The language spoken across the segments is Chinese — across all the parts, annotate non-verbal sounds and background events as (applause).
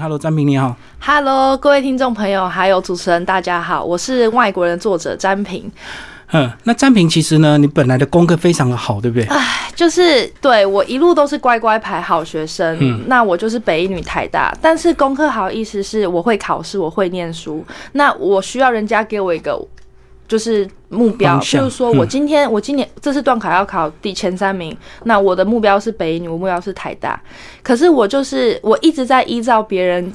Hello，詹平你好。Hello，各位听众朋友，还有主持人，大家好，我是外国人作者詹平。嗯，那詹平其实呢，你本来的功课非常的好，对不对？就是对我一路都是乖乖牌好学生，嗯那我就是北一女台大，但是功课好意思是我会考试，我会念书，那我需要人家给我一个就是目标，就是说我嗯今天、我今年这次段考要考第前三名，那我的目标是北一女，我目标是台大，可是我就是我一直在依照别人。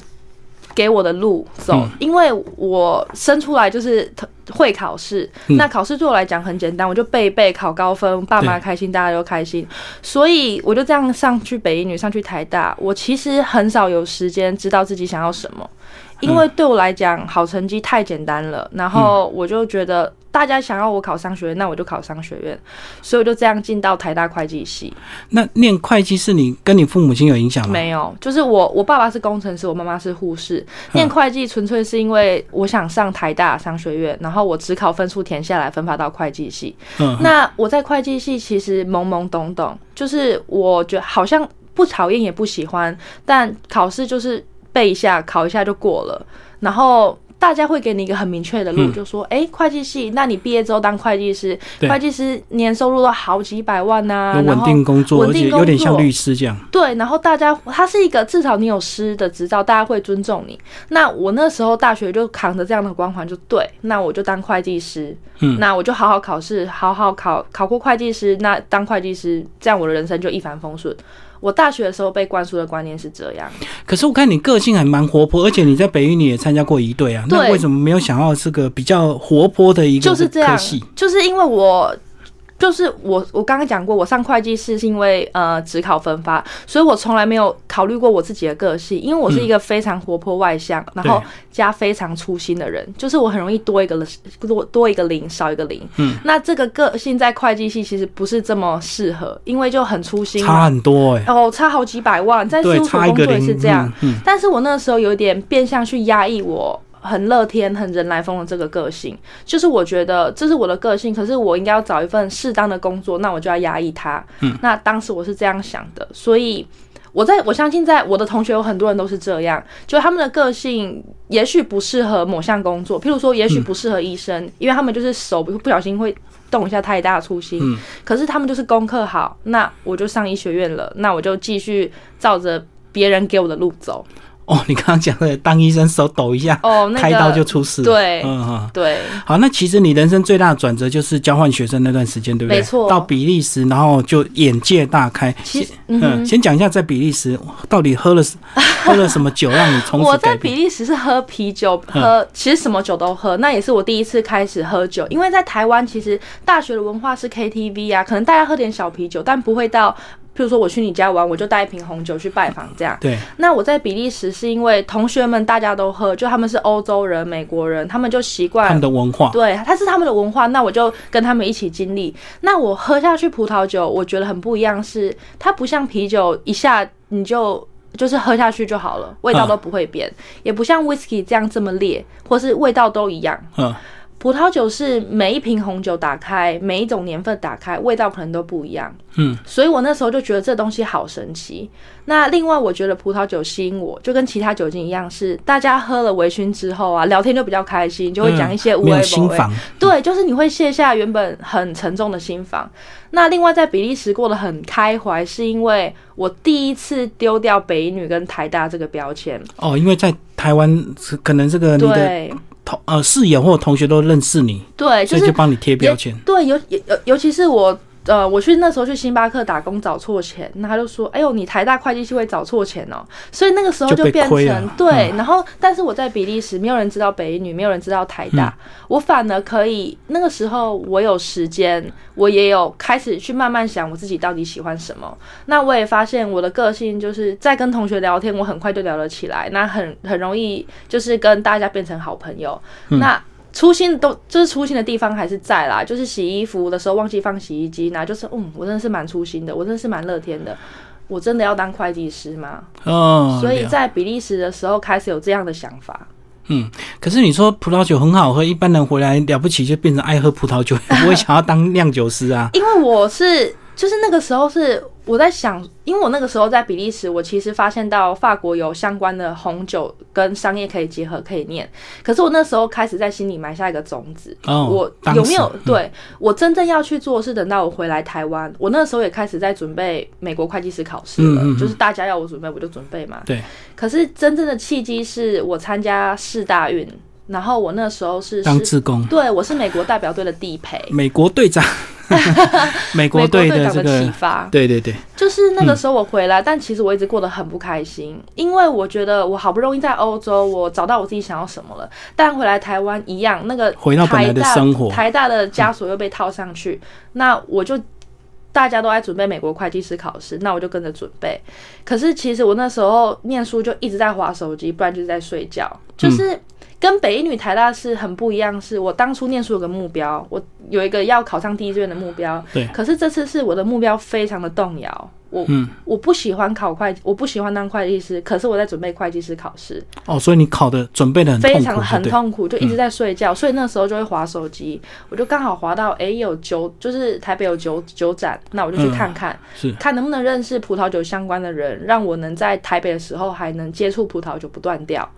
给我的路走嗯，因为我生出来就是会考试，嗯那考试对我来讲很简单，我就背一背，考高分，爸妈开心，大家都开心，所以我就这样上去北一女，上去台大。我其实很少有时间知道自己想要什么，因为对我来讲，好成绩太简单了。然后我就觉得大家想要我考商学院，那我就考商学院，所以我就这样进到台大会计系。那念会计是你跟你父母亲有影响吗？没有，就是我我爸爸是工程师，我妈妈是护士。(laughs) 念会计纯粹是因为我想上台大商学院，然后我只考分数填下来，分发到会计系。嗯，那我在会计系其实懵懵懂懂，就是我觉得好像不讨厌也不喜欢，但考试就是背一下，考一下就过了。然后大家会给你一个很明确的路，嗯就说：哎、会计系，那你毕业之后当会计师，会计师年收入都好几百万呐、有稳定工作，而稳定且有点像律师这样。对，然后大家他是一个至少你有师的执照，大家会尊重你。那我那时候大学就扛着这样的光环，就对，那我就当会计师，嗯那我就好好考试，好好考考过会计师，那当会计师，这样我的人生就一帆风顺。我大学的时候被灌输的观念是这样，可是我看你个性还蛮活泼，而且你在北语你也参加过一队啊，那对为什么没有想要这个比较活泼的一个就是这样？，就是因为我。就是我，我刚刚讲过，我上会计师是因为呃只考分发，所以我从来没有考虑过我自己的个性，因为我是一个非常活泼外向，然后加非常粗心的人，就是我很容易多一个多多一个零少一个零。嗯，那这个个性在会计系其实不是这么适合，因为就很粗心，差很多哎、哦，差好几百万，在事对，务所工作也，是这样。嗯，嗯但是我那个时候有点变相去压抑我很乐天、很人来疯的这个个性，就是我觉得这是我的个性，可是我应该要找一份适当的工作，那我就要压抑它。嗯，那当时我是这样想的，所以。我在我相信，在我的同学有很多人都是这样，就他们的个性也许不适合某项工作，譬如说，也许不适合医生，因为他们就是手不不小心会动一下太大的粗心，嗯可是他们就是功课好，那我就上医学院了，那我就继续照着别人给我的路走。哦，你刚刚讲的当医生手抖一下，哦，那个开刀就出事。对嗯嗯。对好，那其实你人生最大的转折就是交换学生那段时间，对不对？没错到比利时，然后就眼界大开。其实先嗯嗯，先讲一下在比利时到底喝了喝了什么酒，让你从此 (laughs) 我在。比利时是喝啤酒，嗯喝其实什么酒都喝，那也是我第一次开始喝酒。因为在台湾，其实大学的文化是 KTV 啊，可能大家喝点小啤酒，但不会到，譬如说我去你家玩，我就带一瓶红酒去拜访这样。对，那我在比利时是因为同学们大家都喝，就他们是欧洲人、美国人，他们就习惯他惯们的文化。对，它是他们的文化，那我就跟他们一起经历。那我喝下去葡萄酒，我觉得很不一样是，它不像啤酒一下你就就是喝下去就好了，味道都不会变，也不像 whisky 这样这么烈，或是味道都一样。嗯，葡萄酒是每一瓶红酒打开，每一种年份打开，味道可能都不一样。嗯，所以我那时候就觉得这东西好神奇。那另外，我觉得葡萄酒吸引我，就跟其他酒精一样，是大家喝了微醺之后啊，聊天就比较开心，就会讲一些无嗯没有微不微。心房。对，就是你会卸下原本很沉重的心房。那另外在比利时过得很开怀，是因为我第一次丢掉北女跟台大这个标签。哦，因为在台湾可能这个你的对同呃室友或同学都认识你，对，就是所以就帮你贴标签。对，尤尤尤尤其是我。呃，我去那时候去星巴克打工找错钱，那他就说：“哎呦，你台大会计系会找错钱哦。”所以那个时候就变成对，然后但是我在比利时，没有人知道北一女，没有人知道台大，嗯我反而可以那个时候我有时间，我也有开始去慢慢想我自己到底喜欢什么。那我也发现我的个性就是在跟同学聊天，我很快就聊得起来，那很很容易就是跟大家变成好朋友。嗯那粗心都就是粗心的地方还是在啦，就是洗衣服的时候忘记放洗衣机，那就是嗯，我真的是蛮粗心的，我真的是蛮乐天的。我真的要当会计师吗？哦，所以在比利时的时候开始有这样的想法。嗯，可是你说葡萄酒很好喝，一般人回来了不起就变成爱喝葡萄酒，也不会想要当酿酒师啊。因为我是就是那个时候是我在想，因为我那个时候在比利时，我其实发现到法国有相关的红酒跟商业可以结合，可以念。可是我那时候开始在心里埋下一个种子，哦我有没有？对我真正要去做，是等到我回来台湾，我那时候也开始在准备美国会计师考试了，嗯嗯嗯。就是大家要我准备，我就准备嘛。对，可是真正的契机是我参加世大运，然后我那时候是是当志工，对我是美国代表队的地陪，美国队长，(laughs) 美国队的这队长的启，发。对对对，就是那个时候我回来，但其实我一直过得很不开心，因为我觉得我好不容易在欧洲，我找到我自己想要什么了，但回来台湾一样，那个回到本来的生活台大的枷锁又被套上去，那我就。大家都在准备美国会计师考试，那我就跟着准备。可是其实我那时候念书就一直在划手机，不然就是在睡觉，就是跟北一女台大是很不一样。是我当初念书有个目标，我有一个要考上第一志愿的目标，对可是这次是我的目标非常的动摇，我、嗯我不喜欢考会，我不喜欢当会计师，可是我在准备会计师考试，哦，所以你考的准备的很，非常很痛苦，就一直在睡觉，所以那时候就会划手机，我就刚好划到，诶，有酒，就是台北有酒酒展，那我就去看看，是看能不能认识葡萄酒相关的人，让我能在台北的时候还能接触葡萄酒不断掉。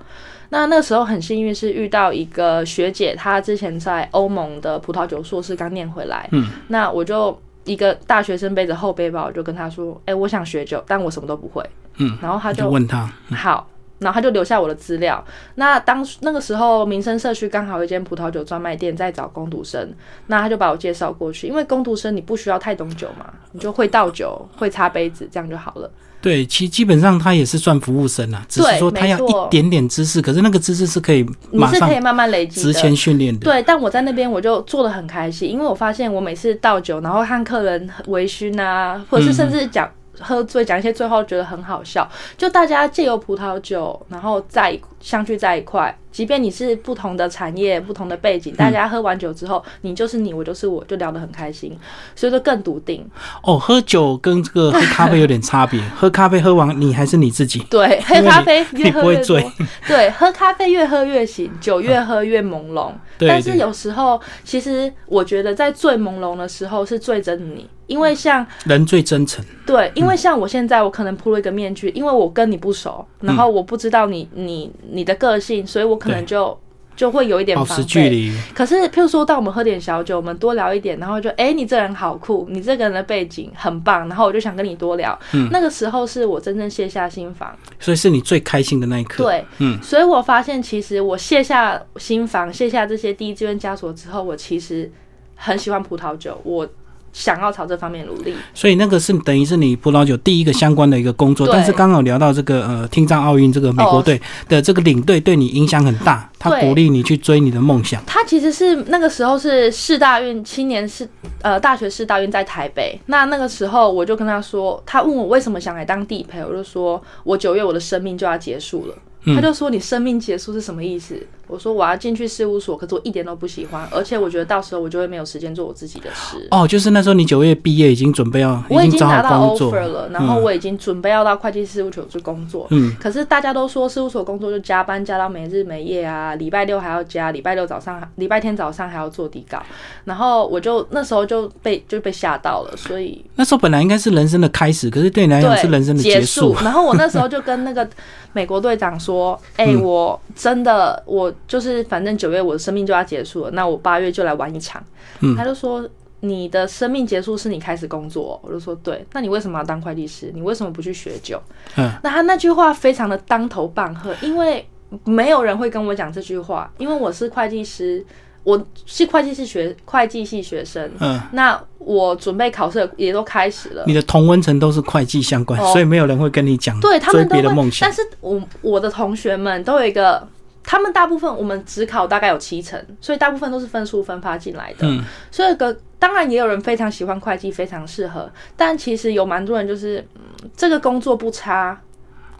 那那时候很幸运是遇到一个学姐，她之前在欧盟的葡萄酒硕士刚念回来，嗯，那我就一个大学生背着后背包，我就跟她说，哎、我想学酒，但我什么都不会，嗯，然后她就问他，好，然后他就留下我的资料。那当那个时候，民生社区刚好有一间葡萄酒专卖店在找工读生，那他就把我介绍过去。因为工读生你不需要太懂酒嘛，你就会倒酒，会擦杯子，这样就好了。对，其基本上他也是算服务生啊，只是对说他要一点点知识，可是那个知识是可以你是可以慢慢累积之前的。训练的，对，但我在那边我就做的很开心，因为我发现我每次倒酒，然后和客人微醺啊，或者是甚至讲。喝醉讲一些最后，觉得很好笑。就大家借由葡萄酒，然后在相聚在一块，即便你是不同的产业、不同的背景，大家喝完酒之后，你就是你，我就是我，就聊得很开心，所以就更笃定。哦，喝酒跟这个喝咖啡有点差别，(laughs) 喝咖啡喝完你还是你自己，对，喝咖啡越喝越醉，对，喝咖啡越喝越醒，酒越喝越朦胧。但是有时候，其实我觉得在最朦胧的时候是最真的你，因为像人最真诚，对，因为像我现在，我可能铺了一个面具，因为我跟你不熟，然后我不知道你你你的个性，所以我可能就就会有一点保。持距离，可是，譬如说，当我们喝点小酒，我们多聊一点，然后就，哎、你这人好酷，你这个人的背景很棒，然后我就想跟你多聊。嗯。那个时候是我真正卸下心防。所以是你最开心的那一刻。，对，嗯，所以我发现，其实我卸下心防，卸下这些第一志愿枷锁之后，我其实很喜欢葡萄酒，我想要朝这方面努力。所以那个是等于是你葡萄酒第一个相关的一个工作，但是刚好聊到这个呃听障奥运这个美国队的这个领队对你影响很大，他鼓励你去追你的梦想。他其实是那个时候是世大运青年是呃大学世大运在台北，那那个时候我就跟他说，他问我为什么想来当地陪，我就说我九月我的生命就要结束了。他就说：“你生命结束是什么意思？”我说：“我要进去事务所，可是我一点都不喜欢，而且我觉得到时候我就会没有时间做我自己的事。哦，就是那时候你九月毕业，已经准备要，我已经拿到 offer 了，然后我已经准备要到会计事务所去工作。嗯，可是大家都说事务所工作就加班加到没日没夜啊，礼拜六还要加，礼拜六早上、礼拜天早上还要做底稿，然后我就那时候就被就被吓到了，所以那时候本来应该是人生的开始，可是对你来讲是人生的结束。然后我那时候就跟那个美国队长说：“ (laughs) 哎、嗯我真的我就是反正九月我的生命就要结束了，那我八月就来玩一场。嗯他就说。你的生命结束是你开始工作哦、我就说对。那你为什么要当会计师？你为什么不去学酒？嗯，那他那句话非常的当头棒喝，因为没有人会跟我讲这句话，因为我是会计师，我是会计系学会计系学生。嗯，那我准备考试也都开始了，你的同温层都是会计相关，哦所以没有人会跟你讲对他追们别的梦，想但。是我我的同学们都有一个，他们大部分我们只考大概有七成，所以大部分都是分数分发进来的。嗯，所以有个当然也有人非常喜欢会计，非常适合，但其实有蛮多人就是，嗯，这个工作不差，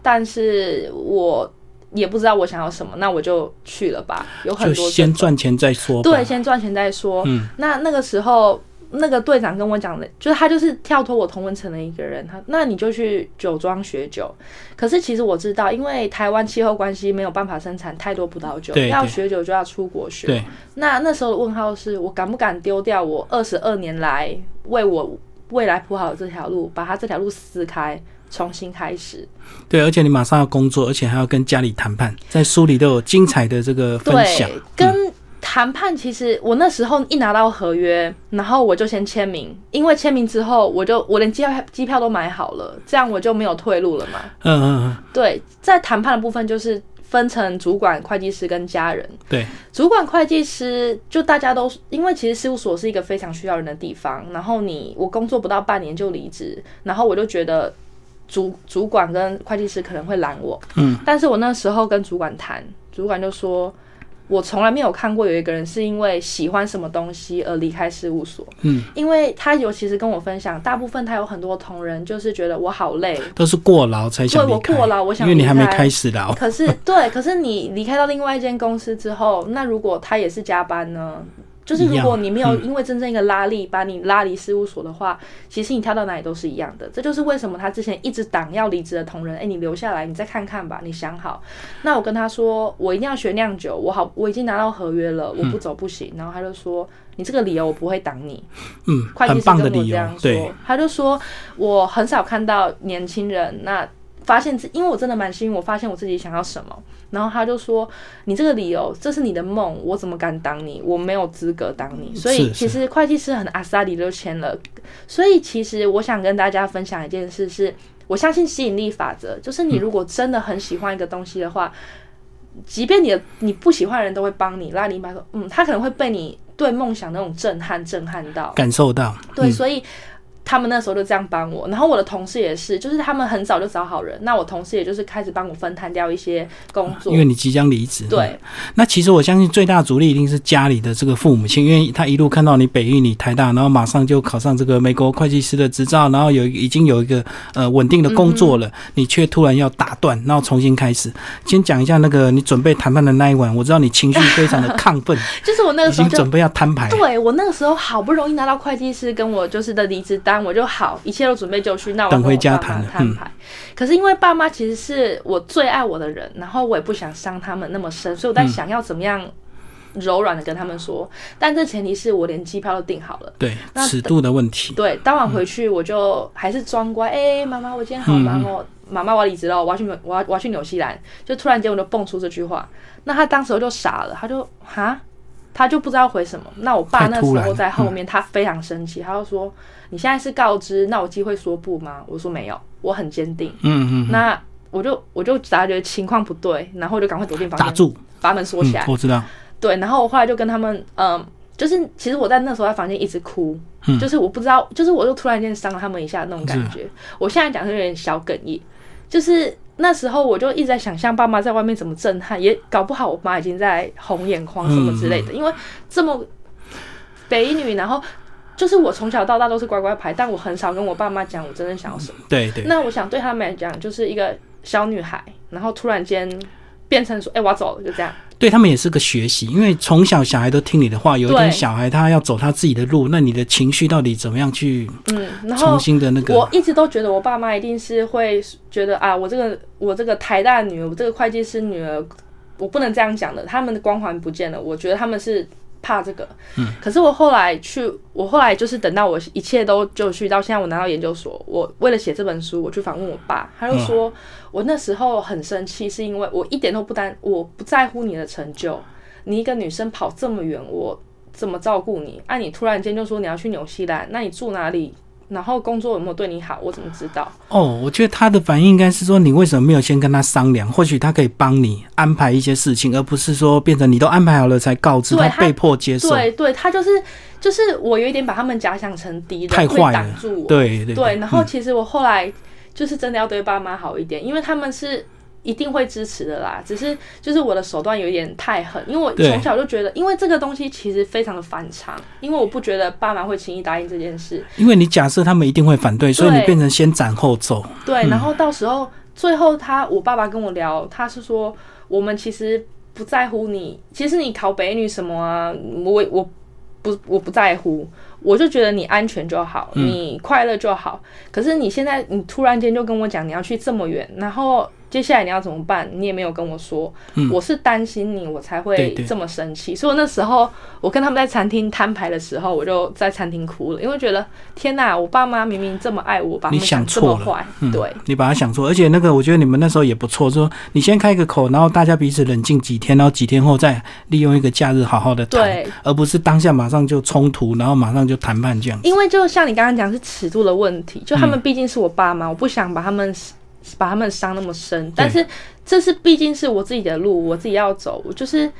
但是我也不知道我想要什么，那我就去了吧。有很多先赚钱再说吧。对，先赚钱再说。嗯，那那个时候，那个队长跟我讲的，就是他就是跳脱我同文层的一个人，他那你就去酒庄学酒。可是其实我知道，因为台湾气候关系没有办法生产太多葡萄酒，要学酒就要出国学。那那时候的问号是我敢不敢丢掉我二十二年来为我未来铺好的这条路，把他这条路撕开，重新开始。对，而且你马上要工作，而且还要跟家里谈判，在书里都有精彩的这个分享。对，跟谈判其实我那时候一拿到合约，然后我就先签名，因为签名之后，我就我连机票机票都买好了，这样我就没有退路了嘛。嗯嗯嗯，对，在谈判的部分就是分成主管、会计师跟家人。对，主管、会计师就大家都因为其实事务所是一个非常需要人的地方，然后你我工作不到半年就离职，然后我就觉得主主管跟会计师可能会拦我。嗯，但是我那时候跟主管谈，主管就说。我从来没有看过有一个人是因为喜欢什么东西而离开事务所。嗯，因为他尤其是跟我分享，大部分他有很多同仁就是觉得我好累，都是过劳才想。对我过劳，我想因为你还没开始劳。可是对，可是你离开到另外一间公司之后，那如果他也是加班呢？就是如果你没有嗯因为真正一个拉力把你拉离事务所的话，其实你跳到哪里都是一样的。这就是为什么他之前一直挡要离职的同仁，哎，你留下来，你再看看吧，你想好。那我跟他说，我一定要学酿酒，我好，我已经拿到合约了，我不走不行。然后他就说，你这个理由我不会挡你。嗯，会计很师跟我这样。对说，，他就说我很少看到年轻人那发现自，因为我真的蛮幸运，我发现我自己想要什么。然后他就说，你这个理由，这是你的梦，我怎么敢挡你？我没有资格挡你。所以其实会计师很阿萨里就签了。所以其实我想跟大家分享一件事是。我相信吸引力法则，就是你如果真的很喜欢一个东西的话，即便你的你不喜欢的人都会帮你拉你一把说，嗯，他可能会被你对梦想那种震撼震撼到，感受到。对，嗯所以他们那时候就这样帮我，然后我的同事也是，就是他们很早就找好人，那我同事也就是开始帮我分摊掉一些工作因。为你即将离职。对，那其实我相信最大的阻力一定是家里的这个父母亲，因为他一路看到你北一你台大，然后马上就考上这个美国会计师的执照，然后有已经有一个呃稳定的工作了，你却突然要打断，然后重新开始。先讲一下那个你准备谈判的那一晚，我知道你情绪非常的亢奋，(laughs) 就是我那个时候已经准备要摊牌。对我那个时候好不容易拿到会计师跟我就是的离职单，我就好，一切都准备就绪，那我等回家摊牌。可是因为爸妈其实是我最爱我的人，然后我也不想伤他们那么深，所以我在想要怎么样柔软的跟他们说，但这前提是我连机票都订好了。对那尺度的问题。对，当晚回去我就还是装乖，哎、妈妈，我今天好忙哦，妈妈我要离职了，我要去纽，我要我要去纽西兰，就突然间我就蹦出这句话，那他当时就傻了，他就哈，他就不知道回什么。那我爸那时候在后面，他非常生气，他就说：“你现在是告知，那我机会说不吗？”我说没有，我很坚定。嗯嗯，那我就我就察觉情况不对，然后我就赶快躲进房间，打住。把门锁起来。嗯，我知道。对，然后我后来就跟他们，嗯，就是其实我在那时候在房间一直哭，嗯就是我不知道，就是我就突然间伤了他们一下那种感觉。我现在讲是有点小哽咽，就是那时候我就一直在想象爸妈在外面怎么震撼，也搞不好我妈已经在红眼眶什么之类的，因为这么北女，然后。就是我从小到大都是乖乖牌，但我很少跟我爸妈讲我真正想要什么。对对。那我想对他们来讲，就是一个小女孩，然后突然间变成说：“哎、我要走了。”就这样。对他们也是个学习，因为从小小孩都听你的话，有一对天小孩他要走他自己的路，那你的情绪到底怎么样去嗯，然后重新的那个？我一直都觉得我爸妈一定是会觉得啊，我这个我这个台大女儿，我这个会计师女儿，我不能这样讲的，他们的光环不见了。我觉得他们是怕这个。嗯。可是我后来去，我后来就是等到我一切都就绪，到现在我拿到研究所，我为了写这本书，我去访问我爸，他就说、我那时候很生气，是因为我一点都不担，我不在乎你的成就，你一个女生跑这么远，我怎么照顾你？啊，你突然间就说你要去纽西兰，那你住哪里？然后工作有没有对你好？我怎么知道？哦，我觉得他的反应应该是说，你为什么没有先跟他商量？或许他可以帮你安排一些事情，而不是说变成你都安排好了才告知，他他被迫接受，对对，他就是就是我有一点把他们假想成敌人，会太坏了挡住我。对对对，然后嗯其实我后来就是真的要对爸妈好一点，因为他们是一定会支持的啦。只是就是我的手段有点太狠，因为我从小就觉得，因为这个东西其实非常的反常，因为我不觉得爸妈会轻易答应这件事。因为你假设他们一定会反对，所以你变成先斩后奏。对，然后到时候最后他我爸爸跟我聊，他是说我们其实不在乎你，其实你考北女什么啊，我我不我不在乎，我就觉得你安全就好，你快乐就好。可是你现在你突然间就跟我讲你要去这么远，然后接下来你要怎么办？你也没有跟我说，我是担心你，我才会这么生气。所以那时候我跟他们在餐厅摊牌的时候，我就在餐厅哭了，因为觉得天哪，我爸妈明明这么爱我，把他你们想错了对。你把他想错，而且那个我觉得你们那时候也不错，说你先开个口，然后大家彼此冷静几天，然后几天后再利用一个假日好好的谈对，而不是当下马上就冲突，然后马上就谈判这样。因为就像你刚刚讲，是尺度的问题，就他们嗯毕竟是我爸妈，我不想把他们把他们伤那么深，但是这是毕竟是我自己的路，我自己要走，我就是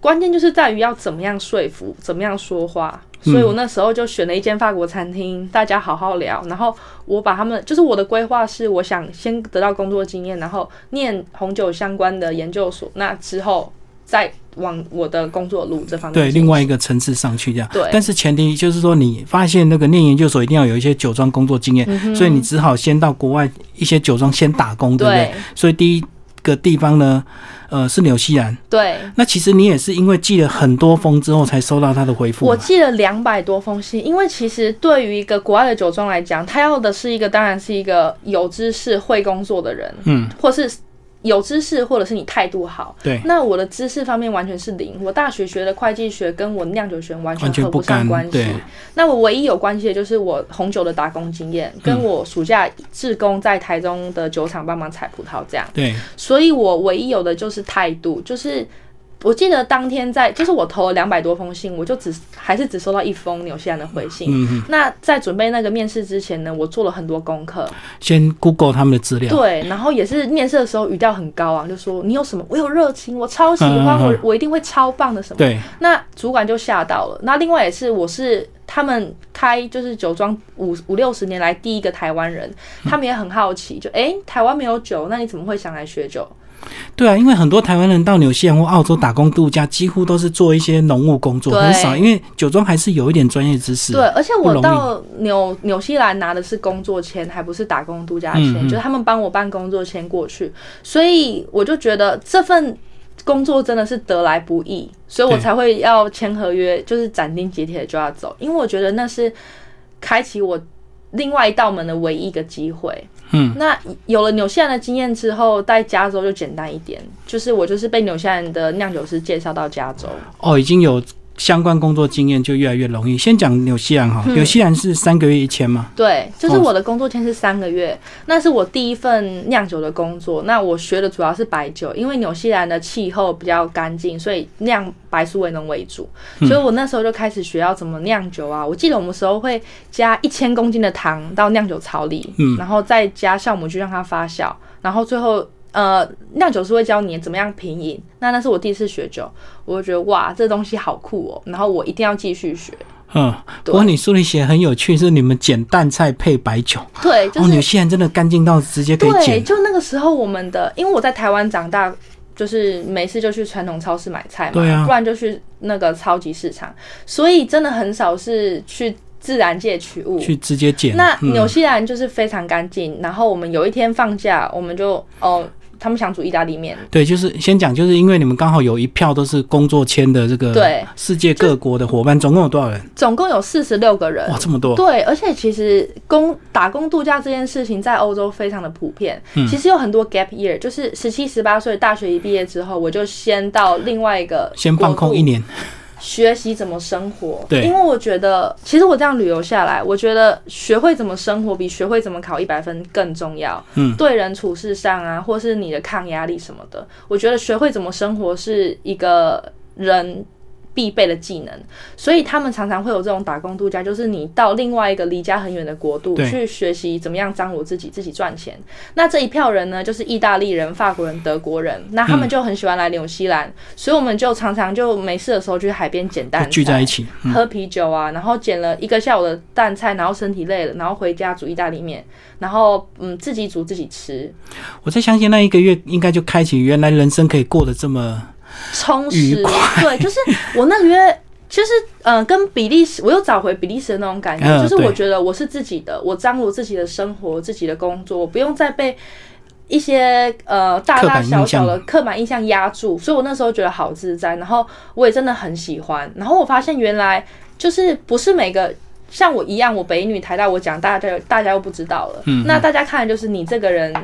关键就是在于要怎么样说服，怎么样说话。所以我那时候就选了一间法国餐厅，大家好好聊。然后我把他们，就是我的规划是，我想先得到工作经验，然后念红酒相关的研究所，那之后再往我的工作路这方面对，另外一个层次上去这样。对但是前提就是说，你发现那个念研究所一定要有一些酒庄工作经验，嗯所以你只好先到国外一些酒庄先打工，对不对？对所以第一个地方呢，呃，是纽西兰。对。那其实你也是因为寄了很多封之后才收到他的回复。我寄了两百多封信，因为其实对于一个国外的酒庄来讲，他要的是一个，当然是一个有知识、会工作的人，嗯，或是有知识，或者是你态度好。对，那我的知识方面完全是零，我大学学的会计学跟我酿酒学完全合不合上干关系对。那我唯一有关系的就是我红酒的打工经验，跟嗯我暑假志工在台中的酒厂帮忙采葡萄这样。对，所以我唯一有的就是态度，就是我记得当天在，就是我投了两百多封信，我就只还是只收到一封纽西兰的回信。那在准备那个面试之前呢，我做了很多功课，先 Google 他们的资料。对，然后也是面试的时候语调很高啊，就说你有什么，我有热情，我超喜欢，我我一定会超棒的什么。对，那主管就吓到了。那另外也是，我是他们开就是酒庄五五六十年来第一个台湾人，他们也很好奇，就诶，台湾没有酒，那你怎么会想来学酒？对啊，因为很多台湾人到纽西兰或澳洲打工度假，几乎都是做一些农务工作，很少，因为酒庄还是有一点专业知识。对，而且我到纽纽西兰拿的是工作签，还不是打工度假签，嗯嗯就是他们帮我办工作签过去，所以我就觉得这份工作真的是得来不易，所以我才会要签合约，就是斩钉截铁就要走，因为我觉得那是开启我另外一道门的唯一一个机会。嗯，那有了纽西兰的经验之后，在加州就简单一点，就是我就是被纽西兰的酿酒师介绍到加州。哦，已经有相关工作经验，就越来越容易。先讲纽西兰哈，嗯纽西兰是三个月一签嘛？对，就是哦我的工作签是三个月，那是我第一份酿酒的工作。那我学的主要是白酒，因为纽西兰的气候比较干净，所以酿白苏维农为主。嗯所以我那时候就开始学要怎么酿酒啊。我记得我们时候会加一千公斤的糖到酿酒槽里，嗯然后再加酵母去让它发酵，然后最后。呃，酿酒师会教你怎么样品饮，那那是我第一次学酒，我就觉得哇，这东西好酷哦，然后我一定要继续学。嗯，不对过你书里写得很有趣，是你们捡淡菜配白酒。对，就哦，是纽西兰真的干净到直接可以对，就那个时候我们的，因为我在台湾长大，就是没事就去传统超市买菜嘛，对啊不然就去那个超级市场，所以真的很少是去自然界取物。去直接捡。那嗯纽西兰就是非常干净，然后我们有一天放假，我们就哦，他们想煮意大利面，对，就是先讲，就是因为你们刚好有一票都是工作签的这个对世界各国的伙伴，总共有多少人？总共有四十六个人哇，。这么多！对，而且其实工打工度假这件事情在欧洲非常的普遍。嗯其实有很多 gap year，就是十七、十八岁大学一毕业之后，我就先到另外一个先放空一年。学习怎么生活。对因为我觉得，其实我这样旅游下来，我觉得学会怎么生活比学会怎么考一百分更重要。嗯，对人处事上啊，或是你的抗压力什么的，我觉得学会怎么生活是一个人。必备的技能，所以他们常常会有这种打工度假，就是你到另外一个离家很远的国度去学习怎么样张罗自己，自己赚钱。那这一票人呢，就是意大利人、法国人、德国人，那他们就很喜欢来纽西兰，所以我们就常常就没事的时候去海边捡蛋，聚在一起。嗯，喝啤酒啊，然后捡了一个下午的蛋菜，然后身体累了，然后回家煮意大利面，然后嗯自己煮自己吃，我在相信那一个月应该就开启原来人生可以过得这么充实。对，就是我那个月。(laughs) 就是呃，跟比利时，我又找回比利时的那种感觉。嗯就是我觉得我是自己的，我张罗自己的生活、自己的工作，我不用再被一些呃大大小小的刻板印象压住。所以我那时候觉得好自在，然后我也真的很喜欢。然后我发现原来就是不是每个像我一样，我北女台大，我讲大家大家又不知道了。嗯那大家看的就是你这个人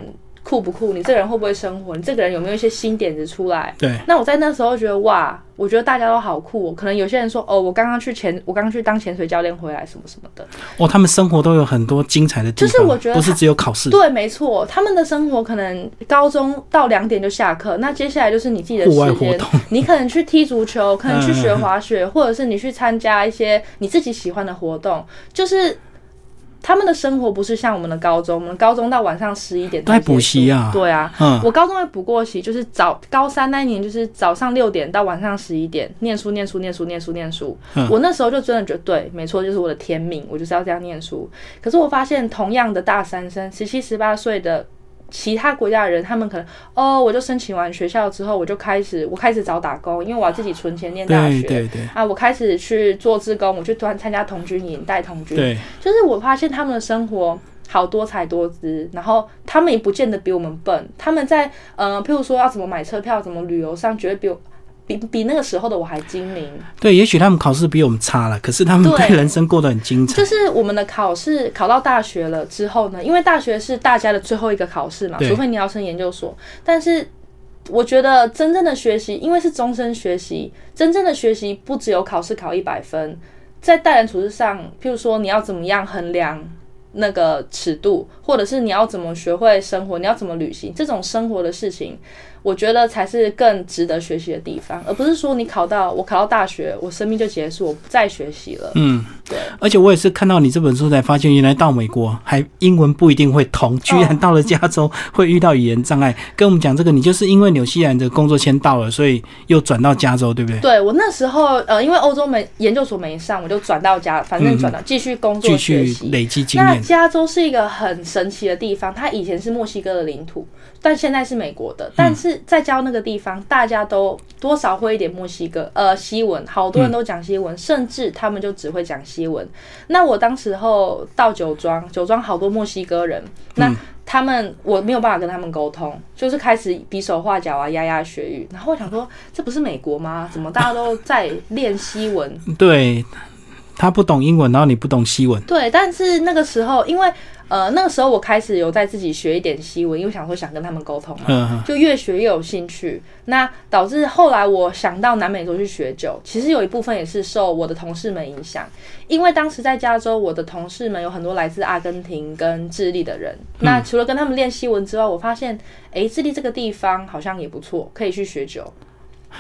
酷不酷？你这个人会不会生活？你这个人有没有一些新点子出来？对，那我在那时候觉得哇，我觉得大家都好酷、哦。可能有些人说哦，我刚刚去潜，我刚刚去当潜水教练回来，什么什么的。哦，他们生活都有很多精彩的地方，就是我觉得不是只有考试，对，没错，他们的生活可能高中到两点就下课，那接下来就是你自己的时间活动，你可能去踢足球，可能去学滑雪，或者是你去参加一些你自己喜欢的活动，就是。他们的生活不是像我们的高中，我们高中到晚上十一点都在补习啊对啊，嗯，我高中也补过习，就是早高三那一年，就是早上六点到晚上十一点，念书念书念书念书念书。嗯我那时候就真的觉得对，没错，就是我的天命，我就是要这样念书。可是我发现，同样的大三生，十七十八岁的其他国家的人，他们可能哦，我就申请完学校之后，我就开始我开始找打工，因为我要自己存钱念大学。对对对啊，我开始去做志工，我去参参加童军营，带童军。对，就是我发现他们的生活好多彩多姿，然后他们也不见得比我们笨，他们在呃，譬如说要怎么买车票、怎么旅游上，绝对比我比比那个时候的我还精明。对，也许他们考试比我们差了，可是他们对对人生过得很精彩就。是我们的考试考到大学了之后呢，因为大学是大家的最后一个考试嘛，除非你要升研究所。但是我觉得真正的学习，因为是终身学习，真正的学习不只有考试考一百分，在待人处事上，譬如说你要怎么样衡量。那个尺度，或者是你要怎么学会生活，你要怎么旅行，这种生活的事情，我觉得才是更值得学习的地方，而不是说你考到我考到大学，我生命就结束，我不再学习了。嗯，对。而且我也是看到你这本书才发现，原来到美国还英文不一定会通，居然到了加州会遇到语言障碍。跟我们讲这个，你就是因为纽西兰的工作签到了，所以又转到加州，对不对？对我那时候呃，因为欧洲没研究所没上，我就转到加，反正转到继续工作继学习。续累积经那验。加州是一个很神奇的地方，它以前是墨西哥的领土，但现在是美国的。但是在教那个地方，大家都多少会一点墨西哥呃西文，好多人都讲西文，甚至他们就只会讲西文。那我当时候到酒庄，酒庄好多墨西哥人，那他们我没有办法跟他们沟通，就是开始比手画脚啊，牙牙学语。然后我想说，这不是美国吗？怎么大家都在练西文？对，他不懂英文，然后你不懂西文，对，但是那个时候，因为呃那个时候我开始有在自己学一点西文，因为想说想跟他们沟通嘛，嗯，就越学越有兴趣。那导致后来我想到南美洲去学酒，其实有一部分也是受我的同事们影响，因为当时在加州，我的同事们有很多来自阿根廷跟智利的人。那除了跟他们练西文之外，我发现，诶，智利这个地方好像也不错，可以去学酒。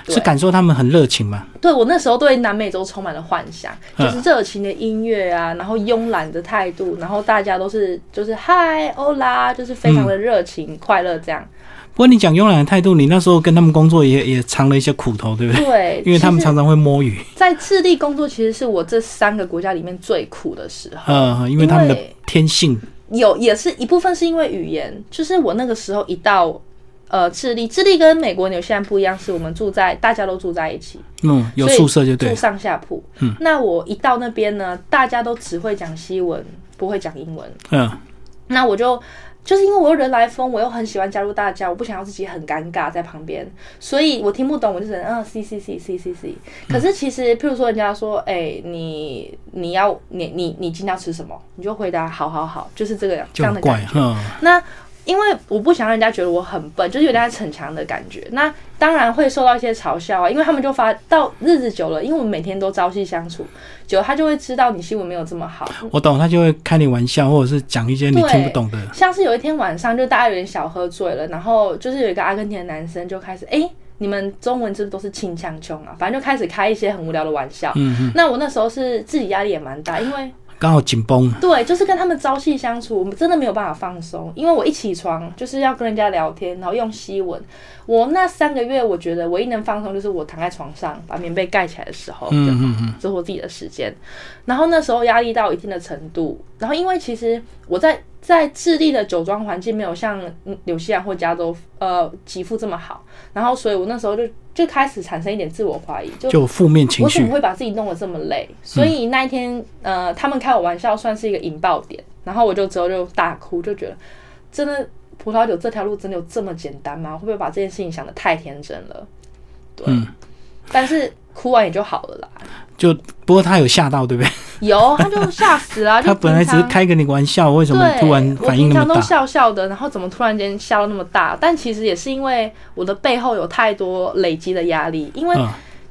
对是感受他们很热情吗？对我那时候对南美洲充满了幻想，嗯就是热情的音乐啊，然后慵懒的态度，然后大家都是就是嗨欧啦，就是非常的热情、快乐这样。不过你讲慵懒的态度，你那时候跟他们工作也也尝了一些苦头，对不对？对，因为他们常常会摸鱼，在智利工作，其实是我这三个国家里面最苦的时候。嗯，因为他们的天性，有也是一部分是因为语言，就是我那个时候一到呃智利，智利跟美国、纽西兰不一样，是我们住在大家都住在一起，嗯，有宿舍就对住，上下铺。嗯，那我一到那边呢，大家都只会讲西文，不会讲英文。嗯，那我就就是因为我又人来疯，我又很喜欢加入大家，我不想要自己很尴尬在旁边，所以我听不懂，我就只能嗯 C C C C C C。可是其实，譬如说人家说，哎、你你要你你你今天要吃什么，你就回答好好好，就是这个这样的感，觉。嗯，那因为我不想让人家觉得我很笨，就是有点逞强的感觉。那当然会受到一些嘲笑啊，因为他们就发到日子久了，因为我们每天都朝夕相处，久了他就会知道你新闻没有这么好。我懂，他就会开你玩笑，或者是讲一些你听不懂的，像是有一天晚上，就大家有点小喝醉了，然后就是有一个阿根廷的男生就开始，哎、你们中文是不是都是清腔穷啊？反正就开始开一些很无聊的玩笑。嗯嗯，那我那时候是自己压力也蛮大，因为刚好紧绷，对，就是跟他们朝夕相处，我们真的没有办法放松，因为我一起床就是要跟人家聊天，然后用吸吻。我那三个月，我觉得唯一能放松就是我躺在床上把棉被盖起来的时候，嗯嗯嗯，这是我自己的时间。然后那时候压力到一定的程度，然后因为其实我在在智利的酒庄环境没有像嗯纽西兰或加州呃给付这么好，然后所以我那时候就就开始产生一点自我怀疑，就就负面情绪我怎么，会把自己弄得这么累？所以那一天，呃，他们开我玩笑，算是一个引爆点。然后我就之后就大哭，就觉得真的葡萄酒这条路真的有这么简单吗？会不会把这件事情想得太天真了？对，嗯但是哭完也就好了啦。就不过他有吓到，对不对？有，他就吓死了。(laughs) 他本来只是开个你玩笑，为什么突然反应那么大？我平常都笑笑的，然后怎么突然间笑那么大？但其实也是因为我的背后有太多累积的压力。因为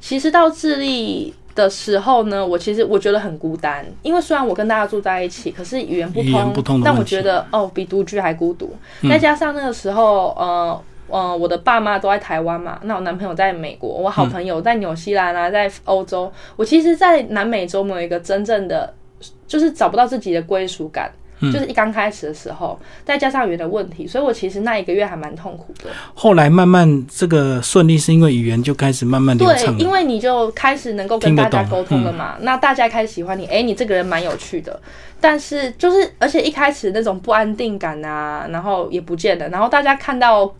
其实到智利的时候呢，我其实我觉得很孤单。因为虽然我跟大家住在一起，可是语言不通，但我觉得哦，比独居还孤独。再加上那个时候，呃。嗯，我的爸妈都在台湾嘛，那我男朋友在美国，我好朋友在纽西兰啊，在欧洲。我其实，在南美洲没有一个真正的，就是找不到自己的归属感，就是一刚开始的时候，再加上语言的问题，所以我其实那一个月还蛮痛苦的。后来慢慢这个顺利，是因为语言就开始慢慢流畅对，因为你就开始能够跟大家沟通了嘛，那大家开始喜欢你，哎，你这个人蛮有趣的。但是就是，而且一开始那种不安定感啊，然后也不见了，然后大家看到。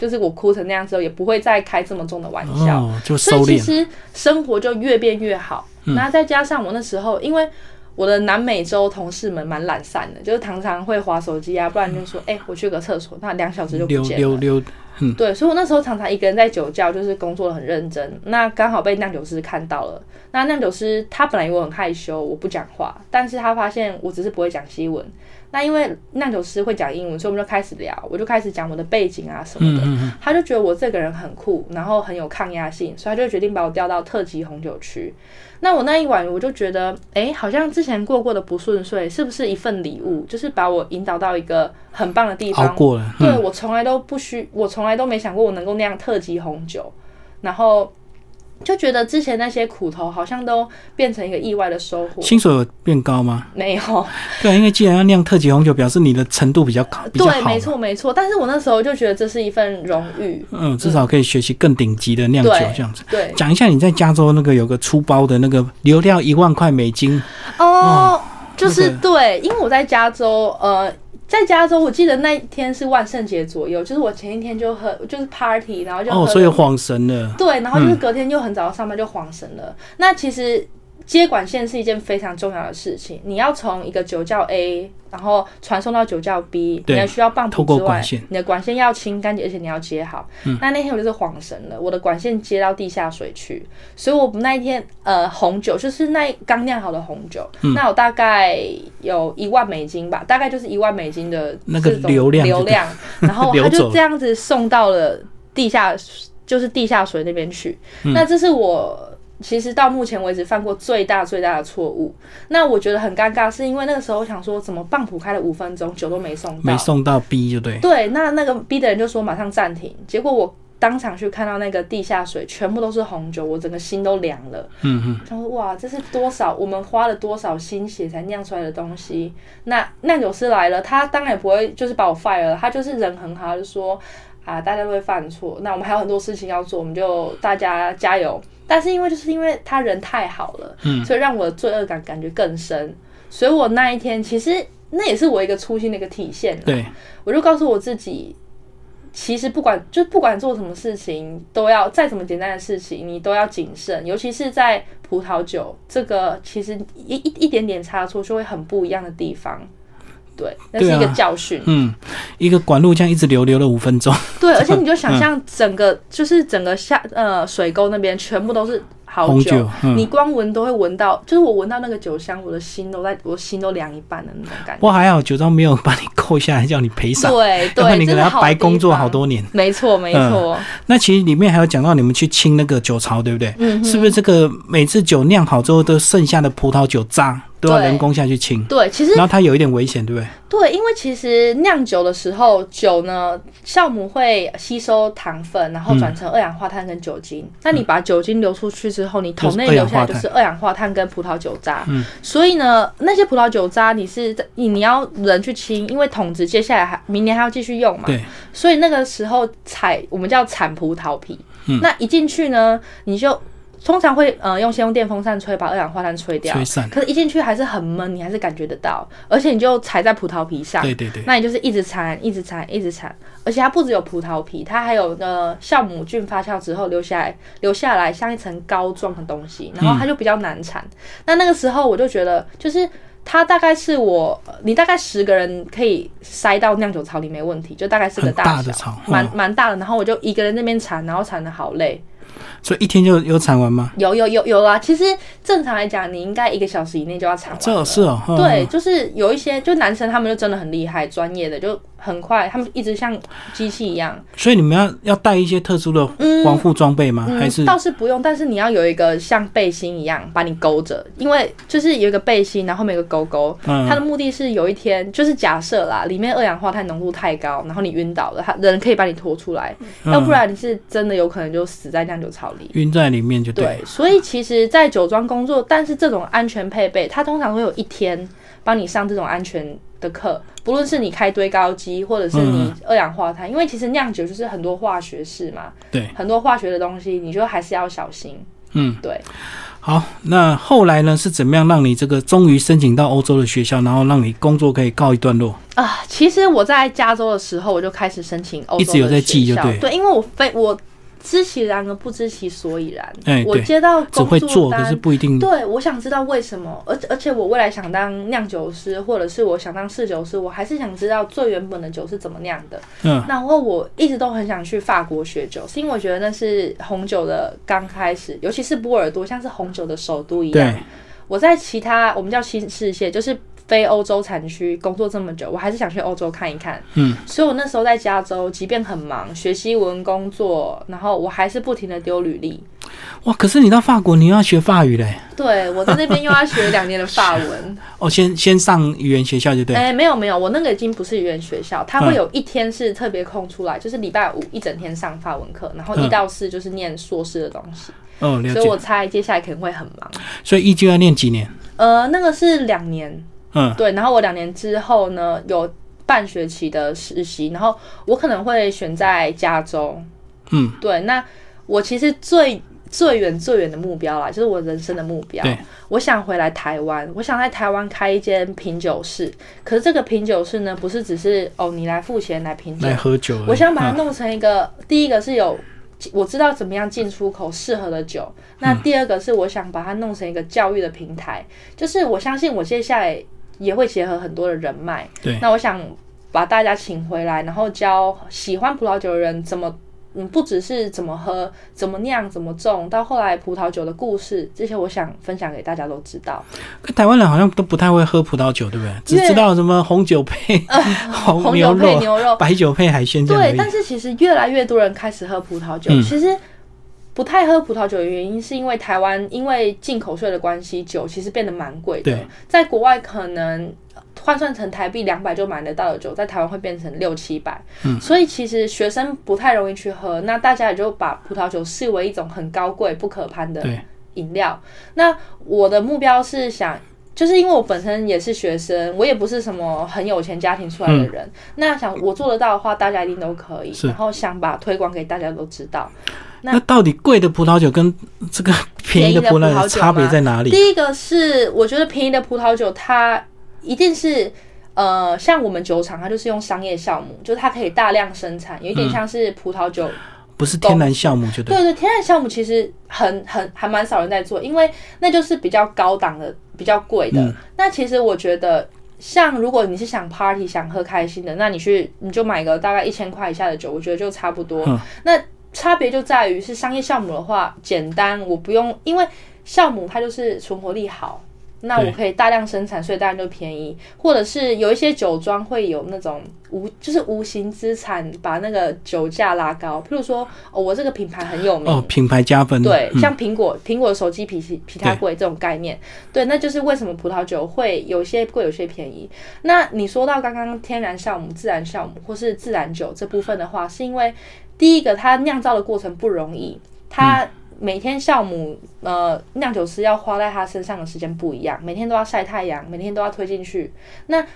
就是我哭成那样之后，也不会再开这么重的玩笑，所以其实生活就越变越好。那再加上我那时候，因为我的南美洲同事们蛮懒散的，就是常常会划手机啊，不然就说：“哎，我去个厕所，那两小时就不见了。”对，所以我那时候常常一个人在酒窖，就是工作的很认真。那刚好被酿酒师看到了。那酿酒师他本来以为我很害羞，我不讲话，但是他发现我只是不会讲西文。那因为酿酒师会讲英文，所以我们就开始聊，我就开始讲我的背景啊什么的。他就觉得我这个人很酷，然后很有抗压性，所以他就决定把我调到特级红酒区。那我那一晚我就觉得，哎，好像之前过过的不顺遂，是不是一份礼物？就是把我引导到一个很棒的地方。过了。对我从来都不需，我从来都没想过我能够酿特级红酒，然后。就觉得之前那些苦头好像都变成一个意外的收获。薪水有变高吗？没有。对，因为既然要酿特级红酒，表示你的程度比较高，对，没错，没错。但是我那时候就觉得这是一份荣誉。嗯，至少可以学习更顶级的酿酒这样子。对，讲一下你在加州那个有个出包的那个流量一万块美金。哦，就是对，因为我在加州，呃。在加州，我记得那一天是万圣节左右，就是我前一天就喝，就是 party，然后就哦，所以晃神了。对，然后就是隔天就很早上班就晃神了。那其实。接管线是一件非常重要的事情，你要从一个酒窖 A，然后传送到酒窖 B，你还需要泵浦之外，你的管线要清干净，而且你要接好。那那天我就是晃神了，我的管线接到地下水去，所以我们那一天呃红酒就是那刚酿好的红酒，那我大概有一万美金吧，大概就是一万美金的那个流量流量，(laughs) 然后他就这样子送到了地下，就是地下水那边去。那这是我。其实到目前为止犯过最大最大的错误，那我觉得很尴尬，是因为那个时候我想说，怎么棒浦开了五分钟，酒都没送到，没送到 B 就对。对，那那个 B 的人就说马上暂停，结果我当场去看到那个地下水全部都是红酒，我整个心都凉了。嗯嗯，他说哇，这是多少？我们花了多少心血才酿出来的东西？那酿酒师来了，他当然也不会就是把我 fire 了，他就是人很好，就说啊，大家都会犯错，那我们还有很多事情要做，我们就大家加油。但是因为就是因为他人太好了，嗯，所以让我的罪恶感感觉更深。所以我那一天其实那也是我一个初心的一个体现。对，我就告诉我自己，其实不管就不管做什么事情，都要再怎么简单的事情，你都要谨慎。尤其是在葡萄酒这个，其实一一一点点差错就会很不一样的地方。对，那是一个教训。嗯，一个管路这样一直流流了五分钟。对，而且你就想 (laughs) 象整个就是整个下呃水沟那边全部都是好酒，你光闻都会闻到，就是我闻到那个酒香，我的心都在，我心都凉一半的那种感觉。不还好，酒庄没有把你扣下来叫你赔偿。对 (laughs) 对，你可能要白工作好多年。没错没错。那其实里面还有讲到你们去清那个酒槽，对不对？嗯。是不是这个每次酒酿好之后，都剩下的葡萄酒渣？都要人工下去清，对，其实然后它有一点危险，对不对？对，因为其实酿酒的时候，酒呢酵母会吸收糖分，然后转成二氧化碳跟酒精。那你把酒精流出去之后，你桶内留下来就是二氧化碳跟葡萄酒渣。嗯，所以呢，那些葡萄酒渣你是你你要人去清，因为桶子接下来还明年还要继续用嘛。对，所以那个时候采我们叫产葡萄皮。嗯，那一进去呢，你就。通常会呃用先用电风扇吹把二氧化碳吹掉，吹散。可是，一进去还是很闷，你还是感觉得到。而且，你就踩在葡萄皮上，对对对。那你就是一直缠，一直缠，一直缠。而且，它不只有葡萄皮，它还有呃酵母菌发酵之后留下来，留下来像一层膏状的东西，然后它就比较难缠。那那个时候，我就觉得，就是它大概是我，你大概十个人可以塞到酿酒槽里没问题，就大概是个大小，蛮蛮大的。然后我就一个人那边缠，然后缠的好累。所以一天就有产完吗？有有有有啊！其实正常来讲，你应该一个小时以内就要产完。这是哦，对，就是有一些就男生他们就真的很厉害，专业的就很快，他们一直像机器一样。所以你们要要带一些特殊的防护装备吗？还是倒是不用，但是你要有一个像背心一样把你勾着，因为就是有一个背心，然后后面有个勾勾，它的目的是有一天就是假设啦，里面二氧化碳浓度太高，然后你晕倒了，他人可以把你拖出来，要不然你是真的有可能就死在酿酒槽里，晕在里面就对。所以其实，在酒庄工作，但是这种安全配备，它通常会有一天帮你上这种安全的课，不论是你开堆高机，或者是你二氧化碳，因为其实酿酒就是很多化学式嘛，对，很多化学的东西，你就还是要小心。嗯，对。好，那后来呢？是怎么样让你这个终于申请到欧洲的学校，然后让你工作可以告一段落啊？其实我在加州的时候，我就开始申请欧洲一直有在记，就对，对，因为我非我。知其然而不知其所以然。哎，我接到只会做，可是不一定。对，我想知道为什么，而而且我未来想当酿酒师，或者是我想当侍酒师，我还是想知道最原本的酒是怎么酿的。嗯，然后我一直都很想去法国学酒，是因为我觉得那是红酒的刚开始，尤其是波尔多，像是红酒的首都一样。我在其他我们叫新世界，就是。非欧洲产区工作这么久，我还是想去欧洲看一看。嗯，所以我那时候在加州，即便很忙，学习文工作，然后我还是不停的丢履历。哇！可是你到法国，你要学法语嘞？对，我在那边又要学两年的法文。(laughs) 哦，先先上语言学校就对。哎，没有没有，我那个已经不是语言学校，它会有一天是特别空出来，就是礼拜五一整天上法文课，然后一到四就是念硕士的东西。哦，所以我猜接下来可能会很忙。所以一就要念几年？呃，那个是两年。嗯，对，然后我两年之后呢，有半学期的实习，然后我可能会选在加州。嗯，对，那我其实最最远最远的目标啦，就是我人生的目标。我想回来台湾，我想在台湾开一间品酒室。可是这个品酒室呢，不是只是哦，你来付钱来品酒，来喝酒。我想把它弄成一个，第一个是有我知道怎么样进出口适合的酒，那第二个是我想把它弄成一个教育的平台，就是我相信我接下来。也会结合很多的人脉，对。那我想把大家请回来，然后教喜欢葡萄酒的人怎么，嗯，不只是怎么喝、怎么酿、怎么种，到后来葡萄酒的故事，这些我想分享给大家都知道。台湾人好像都不太会喝葡萄酒，对不对？只知道什么红酒配 (laughs) 红牛配牛肉，白酒配海鲜。对，但是其实越来越多人开始喝葡萄酒，其实。不太喝葡萄酒的原因，是因为台湾因为进口税的关系，酒其实变得蛮贵的。在国外可能换算成台币两百就买得到的酒，在台湾会变成六七百。嗯，所以其实学生不太容易去喝，那大家也就把葡萄酒视为一种很高贵、不可攀的饮料。那我的目标是想，就是因为我本身也是学生，我也不是什么很有钱家庭出来的人。那想我做得到的话，大家一定都可以。然后想把推广给大家都知道。那到底贵的葡萄酒跟这个便宜的葡萄酒差别在哪里？第一个是，我觉得便宜的葡萄酒它一定是呃，像我们酒厂，它就是用商业酵母，就是它可以大量生产，有一点像是葡萄酒，不是天然酵母就对。对对，天然酵母其实很很还蛮少人在做，因为那就是比较高档的、比较贵的。那其实我觉得，像如果你是想 party、想喝开心的，那你去你就买个大概一千块以下的酒，我觉得就差不多。那差别就在于是商业酵母的话，简单，我不用，因为酵母它就是存活力好，那我可以大量生产，所以当然就便宜。或者是有一些酒庄会有那种无，就是无形资产把那个酒价拉高，譬如说，哦，我这个品牌很有名，哦，品牌加分，对，像苹果，苹果手机比比它贵这种概念，对，那就是为什么葡萄酒会有些贵，有些便宜。那你说到刚刚天然酵母、自然酵母或是自然酒这部分的话，是因为。第一个，它酿造的过程不容易，它每天酵母呃酿酒师要花在他身上的时间不一样，每天都要晒太阳，每天都要推进去，那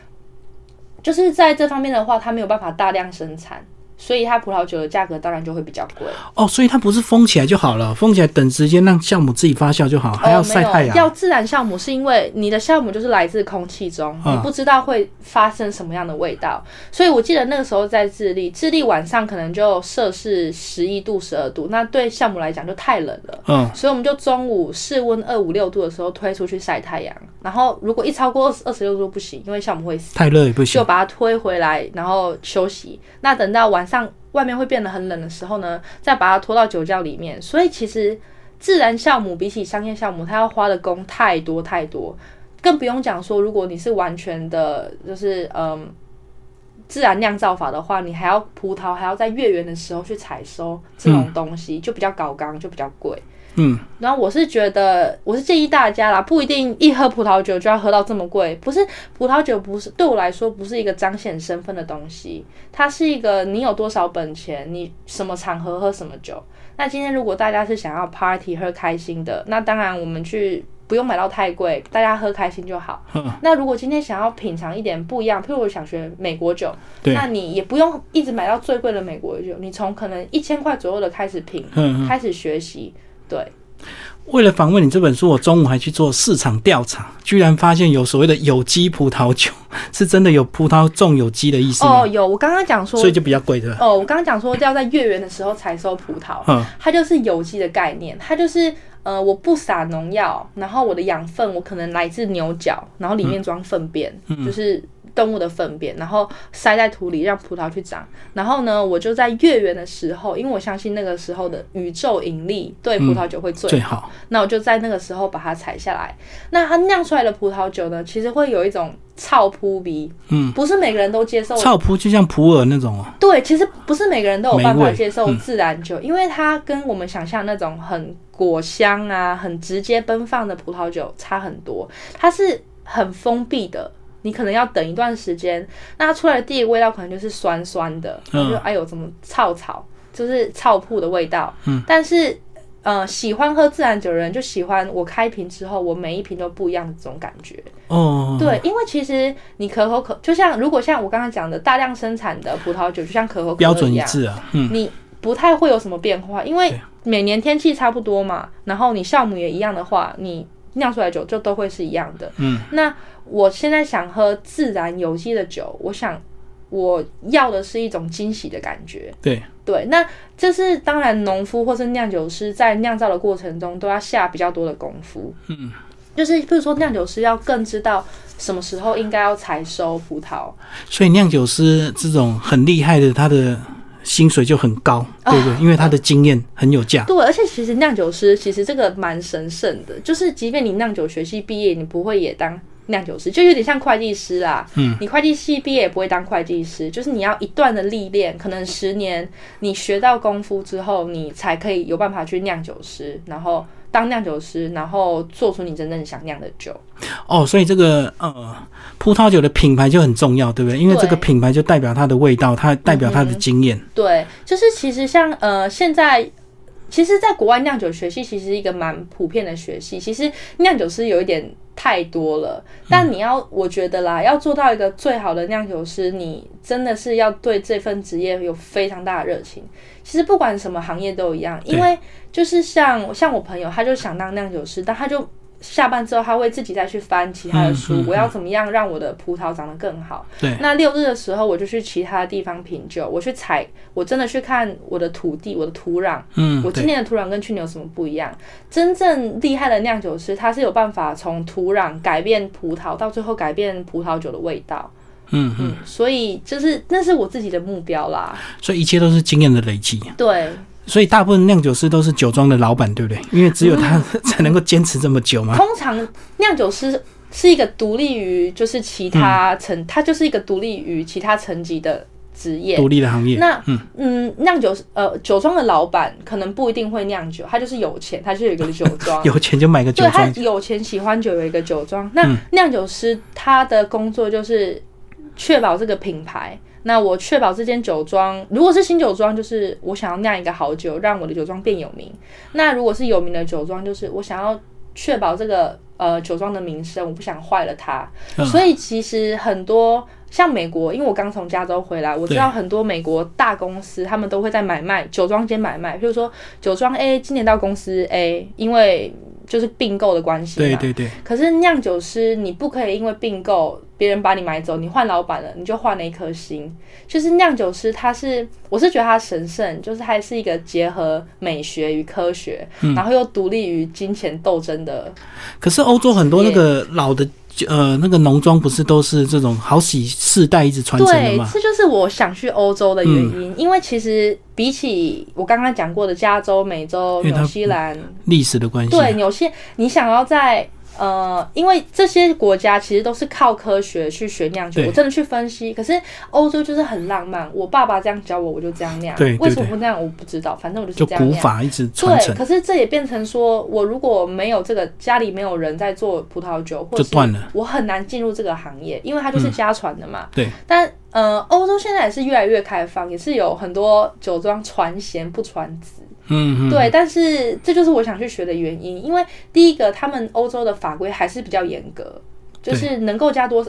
就是在这方面的话，他没有办法大量生产。所以它葡萄酒的价格当然就会比较贵哦。所以它不是封起来就好了，封起来等时间让酵母自己发酵就好，还要晒太阳。要自然酵母是因为你的酵母就是来自空气中，你不知道会发生什么样的味道。所以我记得那个时候在智利，智利晚上可能就摄氏十一度、十二度，那对酵母来讲就太冷了。嗯，所以我们就中午室温二五六度的时候推出去晒太阳，然后如果一超过二十六度不行，因为酵母会死。太热也不行，就把它推回来，然后休息。那等到晚。晚上外面会变得很冷的时候呢，再把它拖到酒窖里面。所以其实自然酵母比起商业酵母，它要花的工太多太多，更不用讲说，如果你是完全的，就是嗯。自然酿造法的话，你还要葡萄还要在月圆的时候去采收这种东西，就比较高纲，就比较贵。嗯，然后我是觉得，我是建议大家啦，不一定一喝葡萄酒就要喝到这么贵。不是葡萄酒，不是对我来说不是一个彰显身份的东西，它是一个你有多少本钱，你什么场合喝什么酒。那今天如果大家是想要 party 喝开心的，那当然我们去。不用买到太贵，大家喝开心就好。(laughs) 那如果今天想要品尝一点不一样，譬如我想学美国酒，那你也不用一直买到最贵的美国酒，你从可能一千块左右的开始品，开始学习。对。为了访问你这本书，我中午还去做市场调查，居然发现有所谓的有机葡萄酒，是真的有葡萄种有机的意思哦，有。我刚刚讲说，所以就比较贵对吧。哦，我刚刚讲说要在月圆的时候采收葡萄，嗯，它就是有机的概念，它就是。呃，我不撒农药，然后我的养分我可能来自牛角，然后里面装粪便，就是动物的粪便，然后塞在土里让葡萄去长。然后呢，我就在月圆的时候，因为我相信那个时候的宇宙引力对葡萄酒会最好，那我就在那个时候把它采下来。那它酿出来的葡萄酒呢，其实会有一种。草扑鼻，嗯，不是每个人都接受。草扑就像普洱那种哦。对，其实不是每个人都有办法接受自然酒，因为它跟我们想象那种很果香啊、很直接奔放的葡萄酒差很多。它是很封闭的，你可能要等一段时间，那它出来的第一个味道可能就是酸酸的，就哎呦，怎么草草，就是草铺的味道。嗯，但是。呃，喜欢喝自然酒的人就喜欢我开瓶之后，我每一瓶都不一样的这种感觉。哦，对，因为其实你可口可，就像如果像我刚刚讲的，大量生产的葡萄酒，就像可口可乐一样，嗯，你不太会有什么变化，因为每年天气差不多嘛，然后你酵母也一样的话，你酿出来酒就都会是一样的。嗯，那我现在想喝自然有机的酒，我想。我要的是一种惊喜的感觉。对对，那这是当然，农夫或是酿酒师在酿造的过程中都要下比较多的功夫。嗯，就是比如说酿酒师要更知道什么时候应该要采收葡萄。所以酿酒师这种很厉害的，他的薪水就很高，对不对？因为他的经验很有价。对，而且其实酿酒师其实这个蛮神圣的，就是即便你酿酒学系毕业，你不会也当。酿酒师就有点像会计师啦，嗯，你会计系毕业也不会当会计师，就是你要一段的历练，可能十年，你学到功夫之后，你才可以有办法去酿酒师，然后当酿酒师，然后做出你真正想酿的酒。哦，所以这个呃，葡萄酒的品牌就很重要，对不对？因为这个品牌就代表它的味道，它代表它的经验。对，就是其实像呃，现在。其实，在国外酿酒学系其实一个蛮普遍的学系。其实酿酒师有一点太多了，但你要，我觉得啦，要做到一个最好的酿酒师，你真的是要对这份职业有非常大的热情。其实不管什么行业都一样，因为就是像像我朋友，他就想当酿酒师，但他就。下班之后，他会自己再去翻其他的书。我要怎么样让我的葡萄长得更好？对。那六日的时候，我就去其他地方品酒，我去采，我真的去看我的土地、我的土壤。嗯。我今年的土壤跟去年有什么不一样？真正厉害的酿酒师，他是有办法从土壤改变葡萄，到最后改变葡萄酒的味道。嗯嗯。所以，就是那是我自己的目标啦。所以一切都是经验的累积。对。所以大部分酿酒师都是酒庄的老板，对不对？因为只有他 (laughs) 才能够坚持这么久嘛。通常酿酒师是一个独立于就是其他层，他就是一个独立于其他层级的职业，独立的行业。那嗯嗯，酿酒呃酒庄的老板可能不一定会酿酒，他就是有钱，他就有一个酒庄，(laughs) 有钱就买个酒庄。他有钱喜欢酒，有一个酒庄。那酿酒师他的工作就是确保这个品牌。那我确保这间酒庄，如果是新酒庄，就是我想要酿一个好酒，让我的酒庄变有名。那如果是有名的酒庄，就是我想要确保这个呃酒庄的名声，我不想坏了它。(laughs) 所以其实很多像美国，因为我刚从加州回来，我知道很多美国大公司他们都会在买卖酒庄间买卖，比如说酒庄 A 今年到公司 A，因为。就是并购的关系嘛。对对对。可是酿酒师，你不可以因为并购，别人把你买走，你换老板了，你就换了一颗心。就是酿酒师，他是，我是觉得他神圣，就是还是一个结合美学与科学，然后又独立于金钱斗争的。可是欧洲很多那个老的呃那个农庄不是都是这种好几世代一直传承的对，？这就是我想去欧洲的原因。因为其实比起我刚刚讲过的加州、美洲、纽西兰，历史的关系，对，纽西，你想要在呃，因为这些国家其实都是靠科学去学酿酒，我真的去分析。可是欧洲就是很浪漫，我爸爸这样教我，我就这样酿。对对为什么不那样我不知道，反正我就是这样酿。法一直传对，可是这也变成说，我如果没有这个家里没有人在做葡萄酒，或者就断了我很难进入这个行业，因为它就是家传的嘛。对，但呃，欧洲现在也是越来越开放，也是有很多酒庄传贤不传子。嗯嗯，对，但是这就是我想去学的原因，因为第一个，他们欧洲的法规还是比较严格，就是能够加多，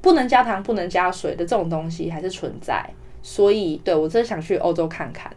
不能加糖、不能加水的这种东西还是存在。所以，对我真的想去欧洲看看。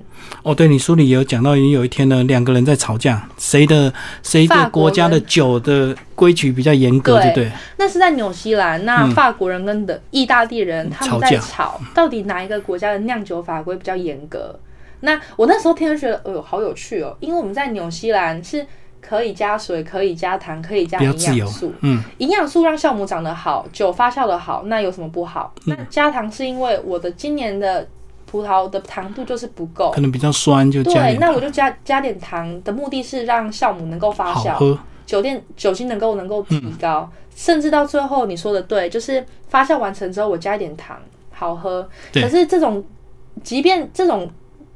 哦，对你书里也有讲到，有一天呢，两个人在吵架，谁的谁的国国家的酒的规矩比较严格，对对不对？那是在纽西兰，那嗯法国人跟的意大利人他们在吵，到底哪一个国家的酿酒法规比较严格？那我那时候听就觉得，哎呦，好有趣哦，因为我们在纽西兰是可以加水、可以加糖、可以加营养素，嗯，营养素让酵母长得好，酒发酵的好，那有什么不好？嗯那加糖是因为我的今年的葡萄的糖度就是不够。可，能比较酸，就加对，那我就加加点糖的目的是让酵母能够发酵，好喝。酒店酒精能够能够提高，甚至到最后你说的对，就是发酵完成之后我加一点糖，好喝。可是这种，即便这种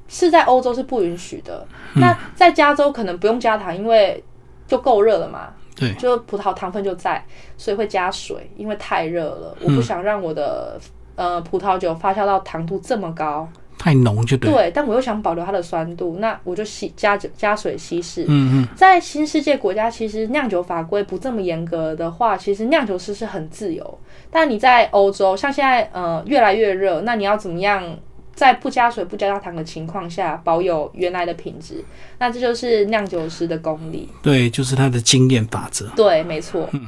是在欧洲是不允许的，嗯那在加州可能不用加糖，因为就够热了嘛。对就葡萄糖分就在，所以会加水，因为太热了，嗯我不想让我的呃葡萄酒发酵到糖度这么高。太浓就对。对，但我又想保留它的酸度，那我就稀加加水稀释。嗯嗯，在新世界国家，其实酿酒法规不这么严格的话，其实酿酒师是很自由。但你在欧洲，像现在呃越来越热，那你要怎么样在不加水、不加糖的情况下保有原来的品质？那这就是酿酒师的功力。对，就是他的经验法则。对，没错。嗯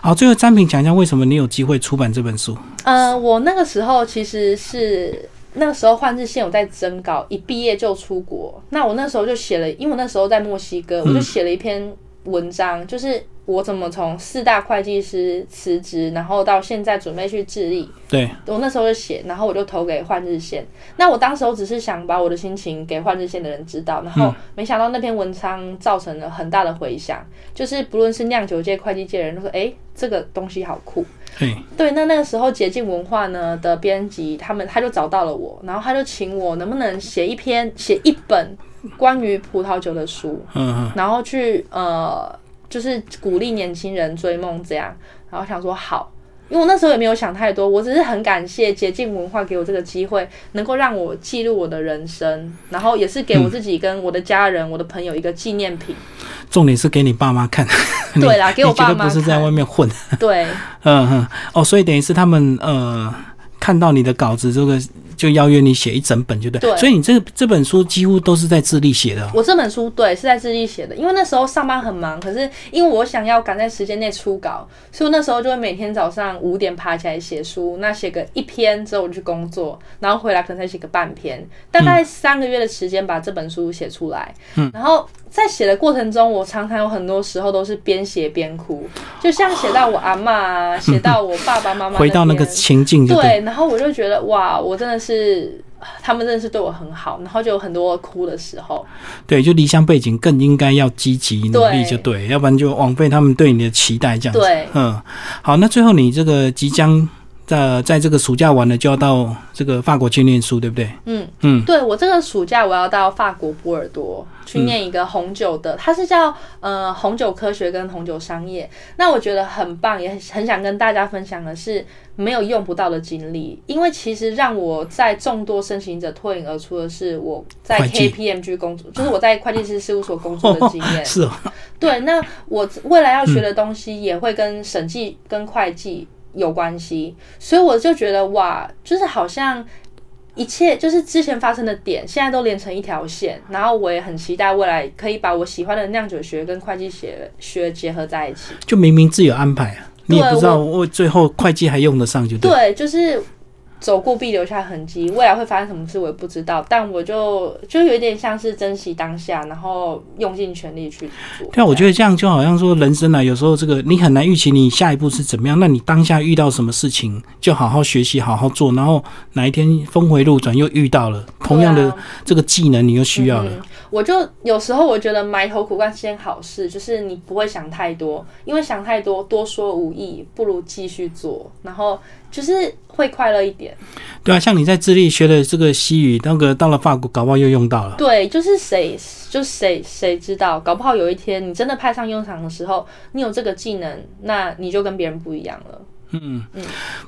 好，最后詹平讲一下为什么你有机会出版这本书？呃，我那个时候其实是那个时候换日线有在征稿，一毕业就出国。那我那时候就写了，因为我那时候在墨西哥，我就写了一篇文章，就是我怎么从四大会计师辞职，然后到现在准备去智利。对，我那时候就写，然后我就投给换日线。那我当时我只是想把我的心情给换日线的人知道，然后没想到那篇文章造成了很大的回响，就是不论是酿酒界、会计界的人都说，哎，这个东西好酷。对，对，那那个时候捷径文化呢的编辑，他们他就找到了我，然后他就请我能不能写一篇写一本关于葡萄酒的书，然后去呃就是鼓励年轻人追梦这样，然后想说好。因为我那时候也没有想太多，我只是很感谢捷径文化给我这个机会，能够让我记录我的人生，然后也是给我自己跟我的家人、我的朋友一个纪念品。重点是给你爸妈看。对啦 (laughs) 给我爸妈不是在外面混。对，(laughs) 嗯嗯，哦，所以等于是他们呃看到你的稿子，这个就邀约你写一整本，就对。对所以你这这本书几乎都是在智利写的、哦。我这本书对是在智利写的，因为那时候上班很忙，可是因为我想要赶在时间内出稿，所以我那时候就会每天早上五点爬起来写书，那写个一篇之后我去工作，然后回来可能再写个半篇，大概三个月的时间把这本书写出来。嗯，然后在写的过程中，我常常有很多时候都是边写边哭，就像写到我阿嬷啊，(laughs) 写到我爸爸妈妈回到那个情境就对。然后我就觉得哇，我真的是。他们真的是对我很好，然后就有很多哭的时候。对，就离乡背景更应该要积极努力，就对，要不然就枉费他们对你的期待这样子。对嗯，好，那最后你这个即将在在这个暑假完了，就要到这个法国去念书，对不对？嗯嗯，对我这个暑假我要到法国波尔多去念一个红酒的，它是叫呃红酒科学跟红酒商业。那我觉得很棒，也很很想跟大家分享的是没有用不到的经历，因为其实让我在众多申请者脱颖而出的是我在 KPMG 工作，就是我在会计师事务所工作的经验。(laughs) 是哦，对，那我未来要学的东西也会跟审计跟会计有关系，所以我就觉得哇，就是好像一切就是之前发生的点，现在都连成一条线。然后我也很期待未来可以把我喜欢的酿酒学跟会计学学结合在一起。就明明自有安排啊，你也不知道我最后会计还用得上，就对。对，就是走过必留下痕迹，未来会发生什么事我也不知道，但我就就有点像是珍惜当下，然后用尽全力去做。对啊，我觉得这样就好像说人生啊，有时候这个你很难预期你下一步是怎么样，那你当下遇到什么事情，就好好学习，好好做，然后哪一天峰回路转又遇到了同样的这个技能，你又需要了。我就有时候我觉得埋头苦干是件好事，就是你不会想太多，因为想太多多说无益，不如继续做，然后。就是会快乐一点，对啊，像你在智利学的这个西语，那个到了法国，搞不好又用到了。对，就是谁，就谁谁知道，搞不好有一天你真的派上用场的时候，你有这个技能，那你就跟别人不一样了。嗯嗯，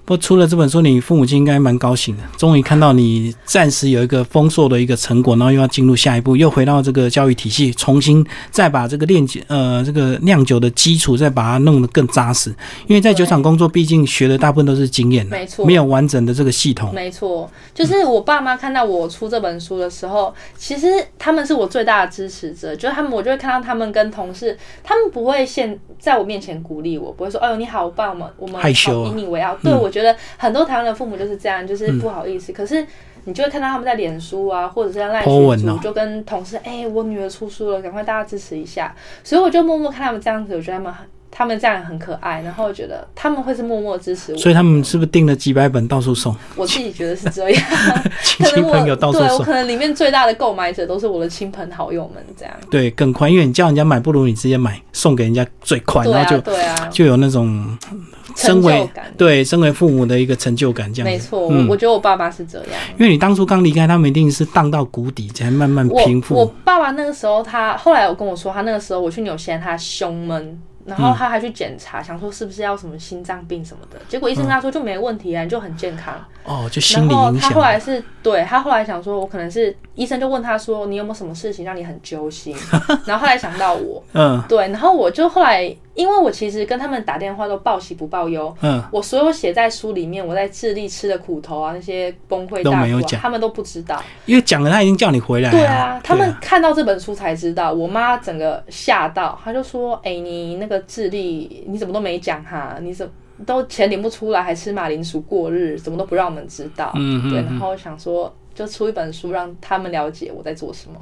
不过出了这本书，你父母亲应该蛮高兴的，终于看到你暂时有一个丰硕的一个成果，然后又要进入下一步，又回到这个教育体系，重新再把这个炼酒呃这个酿酒的基础再把它弄得更扎实。因为在酒厂工作，毕竟学的大部分都是经验，没错，没有完整的这个系统。没错，就是我爸妈看到我出这本书的时候，其实他们是我最大的支持者，就是他们，我就会看到他们跟同事，他们不会现在我面前鼓励我，不会说，哎呦你好棒嘛，我们害羞。以你为傲，对我觉得很多台湾的父母就是这样，就是不好意思。可是你就会看到他们在脸书啊，或者是在赖群组，就跟同事，哎，我女儿出书了，赶快大家支持一下。所以我就默默看他们这样子，我觉得他们很。他们这样很可爱，然后觉得他们会是默默支持我，所以他们是不是订了几百本到处送？我自己觉得是这样，(laughs) 亲戚朋友到处送。对，我可能里面最大的购买者都是我的亲朋好友们，这样。对，更快，因为你叫人家买，不如你直接买，送给人家最快，然后就对啊，就有那种成就感。对，身为父母的一个成就感，这样。没错，我觉得我爸爸是这样，因为你当初刚离开，他们一定是荡到谷底，才慢慢平复。我爸爸那个时候，他后来有跟我说，他那个时候我去纽西兰，他胸闷。然后他还去检查，想说是不是要什么心脏病什么的，结果医生跟他说就没问题啊，你就很健康。哦，就心理影响。然后他后来是对他后来想说，我可能是医生就问他说，你有没有什么事情让你很揪心？(laughs) 然后后来想到我，嗯，对，然后我就后来。因为我其实跟他们打电话都报喜不报忧，嗯，我所有写在书里面，我在智利吃的苦头啊，那些崩溃大苦，他们都不知道。因为讲了，他已经叫你回来。对啊，他们看到这本书才知道。我妈整个吓到，她就说：“哎，你那个智利你怎么都没讲哈？你怎都钱领不出来，还吃马铃薯过日，怎么都不让我们知道？”嗯对，然后想说。就出一本书，让他们了解我在做什么。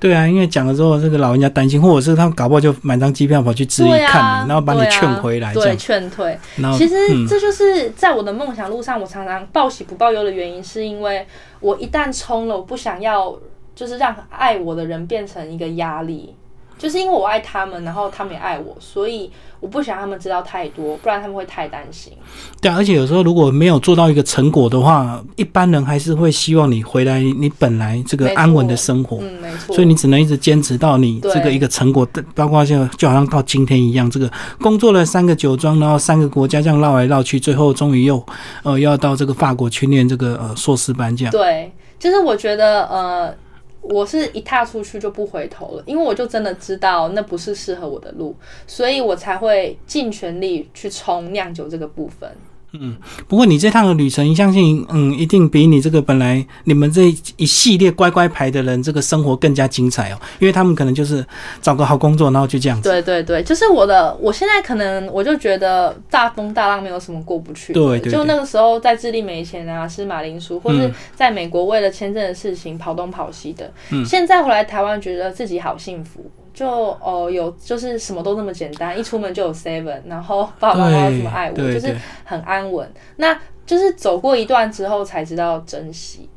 对啊，因为讲了之后，这个老人家担心，或者是他们搞不好就买张机票跑去质疑看你，然后把你劝回来，对，劝退。其实这就是在我的梦想路上，我常常报喜不报忧的原因，是因为我一旦冲了，我不想要就是让爱我的人变成一个压力。就是因为我爱他们，然后他们也爱我，所以我不想他们知道太多，不然他们会太担心。对，啊而且有时候如果没有做到一个成果的话，一般人还是会希望你回来，你本来这个安稳的生活。嗯，没错。所以你只能一直坚持到你这个一个成果，包括像就好像到今天一样，这个工作了三个酒庄，然后三个国家这样绕来绕去，最后终于又呃要到这个法国去念这个呃硕士班这样。对，就是我觉得呃。我是一踏出去就不回头了，因为我就真的知道那不是适合我的路，所以我才会尽全力去冲酿酒这个部分。嗯，不过你这趟的旅程，相信嗯，一定比你这个本来你们这一系列乖乖牌的人，这个生活更加精彩哦。因为他们可能就是找个好工作，然后就这样子。对对对，就是我的，我现在可能我就觉得大风大浪没有什么过不去。对对。就那个时候在智利没钱啊，吃马铃薯，或是在美国为了签证的事情跑东跑西的。嗯。现在回来台湾，觉得自己好幸福。就哦，有就是什么都那么简单，一出门就有 seven，然后爸爸妈妈这么爱我，就是很安稳。那就是走过一段之后才知道珍惜。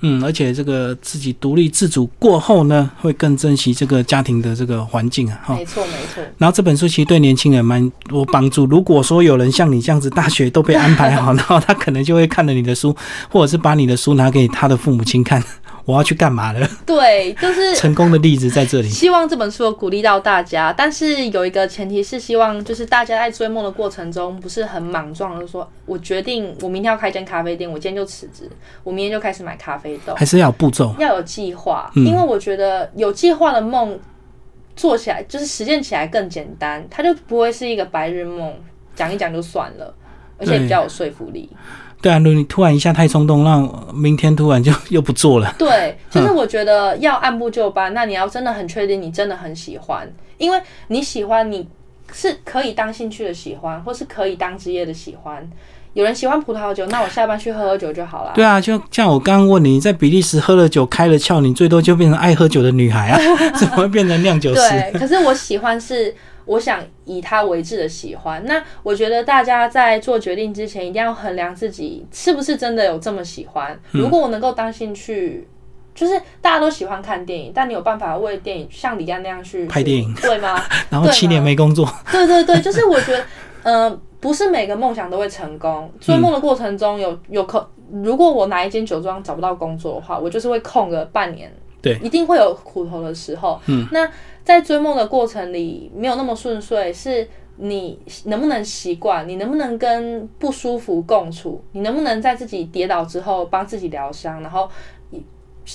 嗯，而且这个自己独立自主过后呢，会更珍惜这个家庭的这个环境啊。没错没错。然后这本书其实对年轻人蛮多帮助。如果说有人像你这样子，大学都被安排好，(laughs) 然后他可能就会看了你的书，或者是把你的书拿给他的父母亲看。我要去干嘛了？对，就是 (laughs) 成功的例子在这里。希望这本书鼓励到大家，但是有一个前提是，希望就是大家在追梦的过程中，不是很莽撞就是说，我决定我明天要开间咖啡店，我今天就辞职，我明天就开始买咖啡豆，还是要有步骤，要有计划。因为我觉得有计划的梦做起来，就是实践起来更简单，它就不会是一个白日梦，讲一讲就算了，而且比较有说服力。对啊，如果你突然一下太冲动，让明天突然就又不做了。对，就是我觉得要按部就班。那你要真的很确定你真的很喜欢，因为你喜欢，你是可以当兴趣的喜欢，或是可以当职业的喜欢，有人喜欢葡萄酒，那我下班去喝喝酒就好了。对啊，就像我刚刚问你，在比利时喝了酒开了窍，你最多就变成爱喝酒的女孩啊，(laughs) 怎么会变成酿酒师？对，可是我喜欢是我想以他为志的喜欢。那我觉得大家在做决定之前，一定要衡量自己是不是真的有这么喜欢。如果我能够当兴趣。就是大家都喜欢看电影，但你有办法为电影像李安那样去拍电影，对吗？(laughs) 然后七年没工作。对对对，就是我觉得，呃，不是每个梦想都会成功。追梦的过程中有有可，如果我哪一间酒庄找不到工作的话，我就是会空个半年。对，一定会有苦头的时候。嗯，那在追梦的过程里没有那么顺遂，是你能不能习惯？你能不能跟不舒服共处？你能不能在自己跌倒之后帮自己疗伤？然后。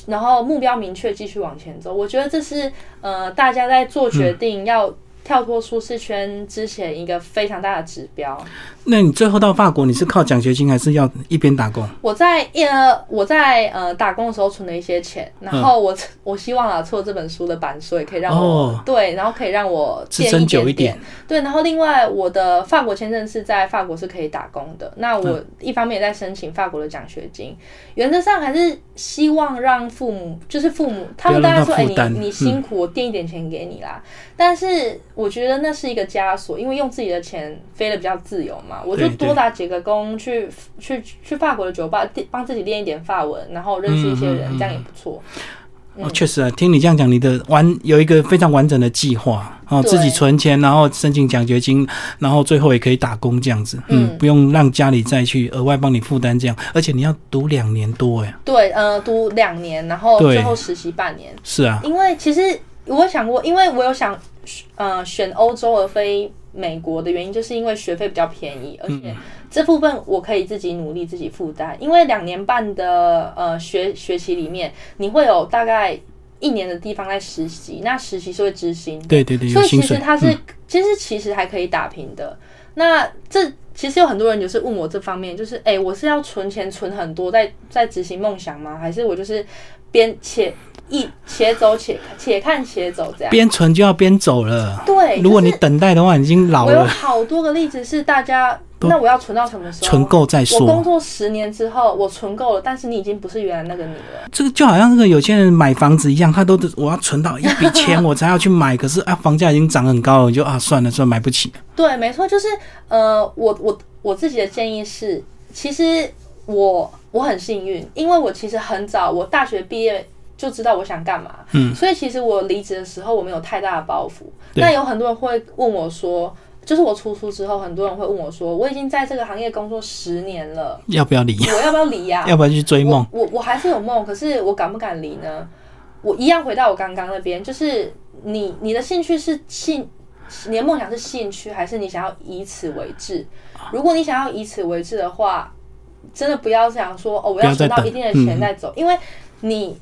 然后目标明确，继续往前走。我觉得这是呃，大家在做决定要。跳脱舒适圈之前，一个非常大的指标。那你最后到法国，你是靠奖学金，还是要一边打工？我在呃，我在呃打工的时候存了一些钱，然后我 (laughs) 我希望啊，做这本书的版税可以让我对，然后可以让我支撑久一点。对，然后另外我的法国签证是在法国是可以打工的。那我一方面也在申请法国的奖学金，原则上还是希望让父母，就是父母他们当然说，哎，你你辛苦，我垫一点钱给你啦。但是我觉得那是一个枷锁，因为用自己的钱飞的比较自由嘛，我就多打几个工，去去去法国的酒吧，帮自己练一点法文，然后认识一些人，这样也不错。哦，确实啊，听你这样讲，你的完有一个非常完整的计划哦，自己存钱，然后申请奖学金，然后最后也可以打工这样子，嗯，不用让家里再去额外帮你负担这样，而且你要读两年多哎。对，呃，读两年，然后最后实习半年。是啊，因为其实。我想过，因为我有想，呃，选欧洲而非美国的原因，就是因为学费比较便宜，而且这部分我可以自己努力自己负担。因为两年半的呃学学期里面，你会有大概一年的地方在实习，那实习是会执行，对对对，所以其实它是其实其实还可以打平的。那这其实有很多人就是问我这方面，就是哎，我是要存钱存很多在在执行梦想吗？还是我就是边且。一且走且且看且走，这样边存就要边走了。对，如果你等待的话，已经老了。我有好多个例子是大家，那我要存到什么时候？存够再说。我工作十年之后，我存够了，但是你已经不是原来那个你了。这个就好像那个有些人买房子一样，他都我要存到一笔钱我才要去买，可是啊，房价已经涨很高了，就啊算了，算买不起。对，没错，就是呃，我我我自己的建议是，其实我我很幸运，因为我其实很早，我大学毕业。就知道我想干嘛，嗯，所以其实我离职的时候我没有太大的包袱。那有很多人会问我说，就是我出书之后，很多人会问我说，我已经在这个行业工作十年了，要不要离？我要不要离呀？要不要去追梦？我我还是有梦，可是我敢不敢离呢？我一样回到我刚刚那边，就是你你的兴趣是兴，你的梦想是兴趣，还是你想要以此为志？如果你想要以此为志的话，真的不要想说哦，我要存到一定的钱再走，因为你。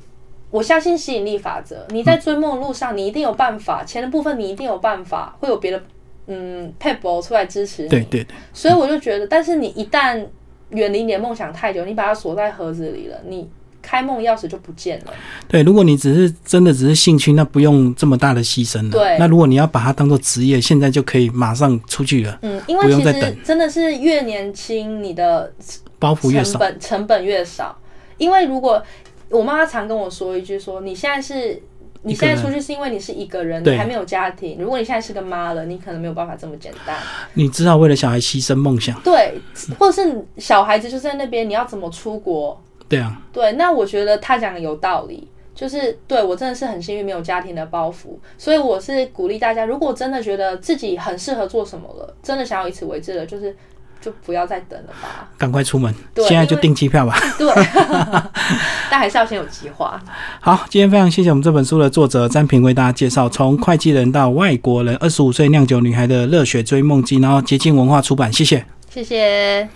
我相信吸引力法则。你在追梦路上，你一定有办法。钱的部分，你一定有办法，会有别的嗯 people 出来支持你。对对对。所以我就觉得，但是你一旦远离你的梦想太久，你把它锁在盒子里了，你开梦钥匙就不见了。对，如果你只是真的只是兴趣，那不用这么大的牺牲了。对。那如果你要把它当做职业，现在就可以马上出去了。嗯，因为其实真的是越年轻，你的包袱越少，成本成本越少。因为如果我妈妈常跟我说一句：“说你现在是，你现在出去是因为你是一个人，你还没有家庭。如果你现在是个妈了，你可能没有办法这么简单。(gasps) 你知道为了小孩牺牲梦想，对，或者是小孩子就在那边，你要怎么出国？对啊，对。那我觉得他讲的有道理，就是对我真的是很幸运，没有家庭的包袱。所以我是鼓励大家，如果真的觉得自己很适合做什么了，真的想要以此为志了，就是。”就不要再等了吧，赶快出门，现在就订机票吧。对，(laughs) 但还是要先有计划。好，今天非常谢谢我们这本书的作者詹平为大家介绍从会计人到外国人，二十五岁酿酒女孩的热血追梦记，然后捷径文化出版，谢谢，谢谢。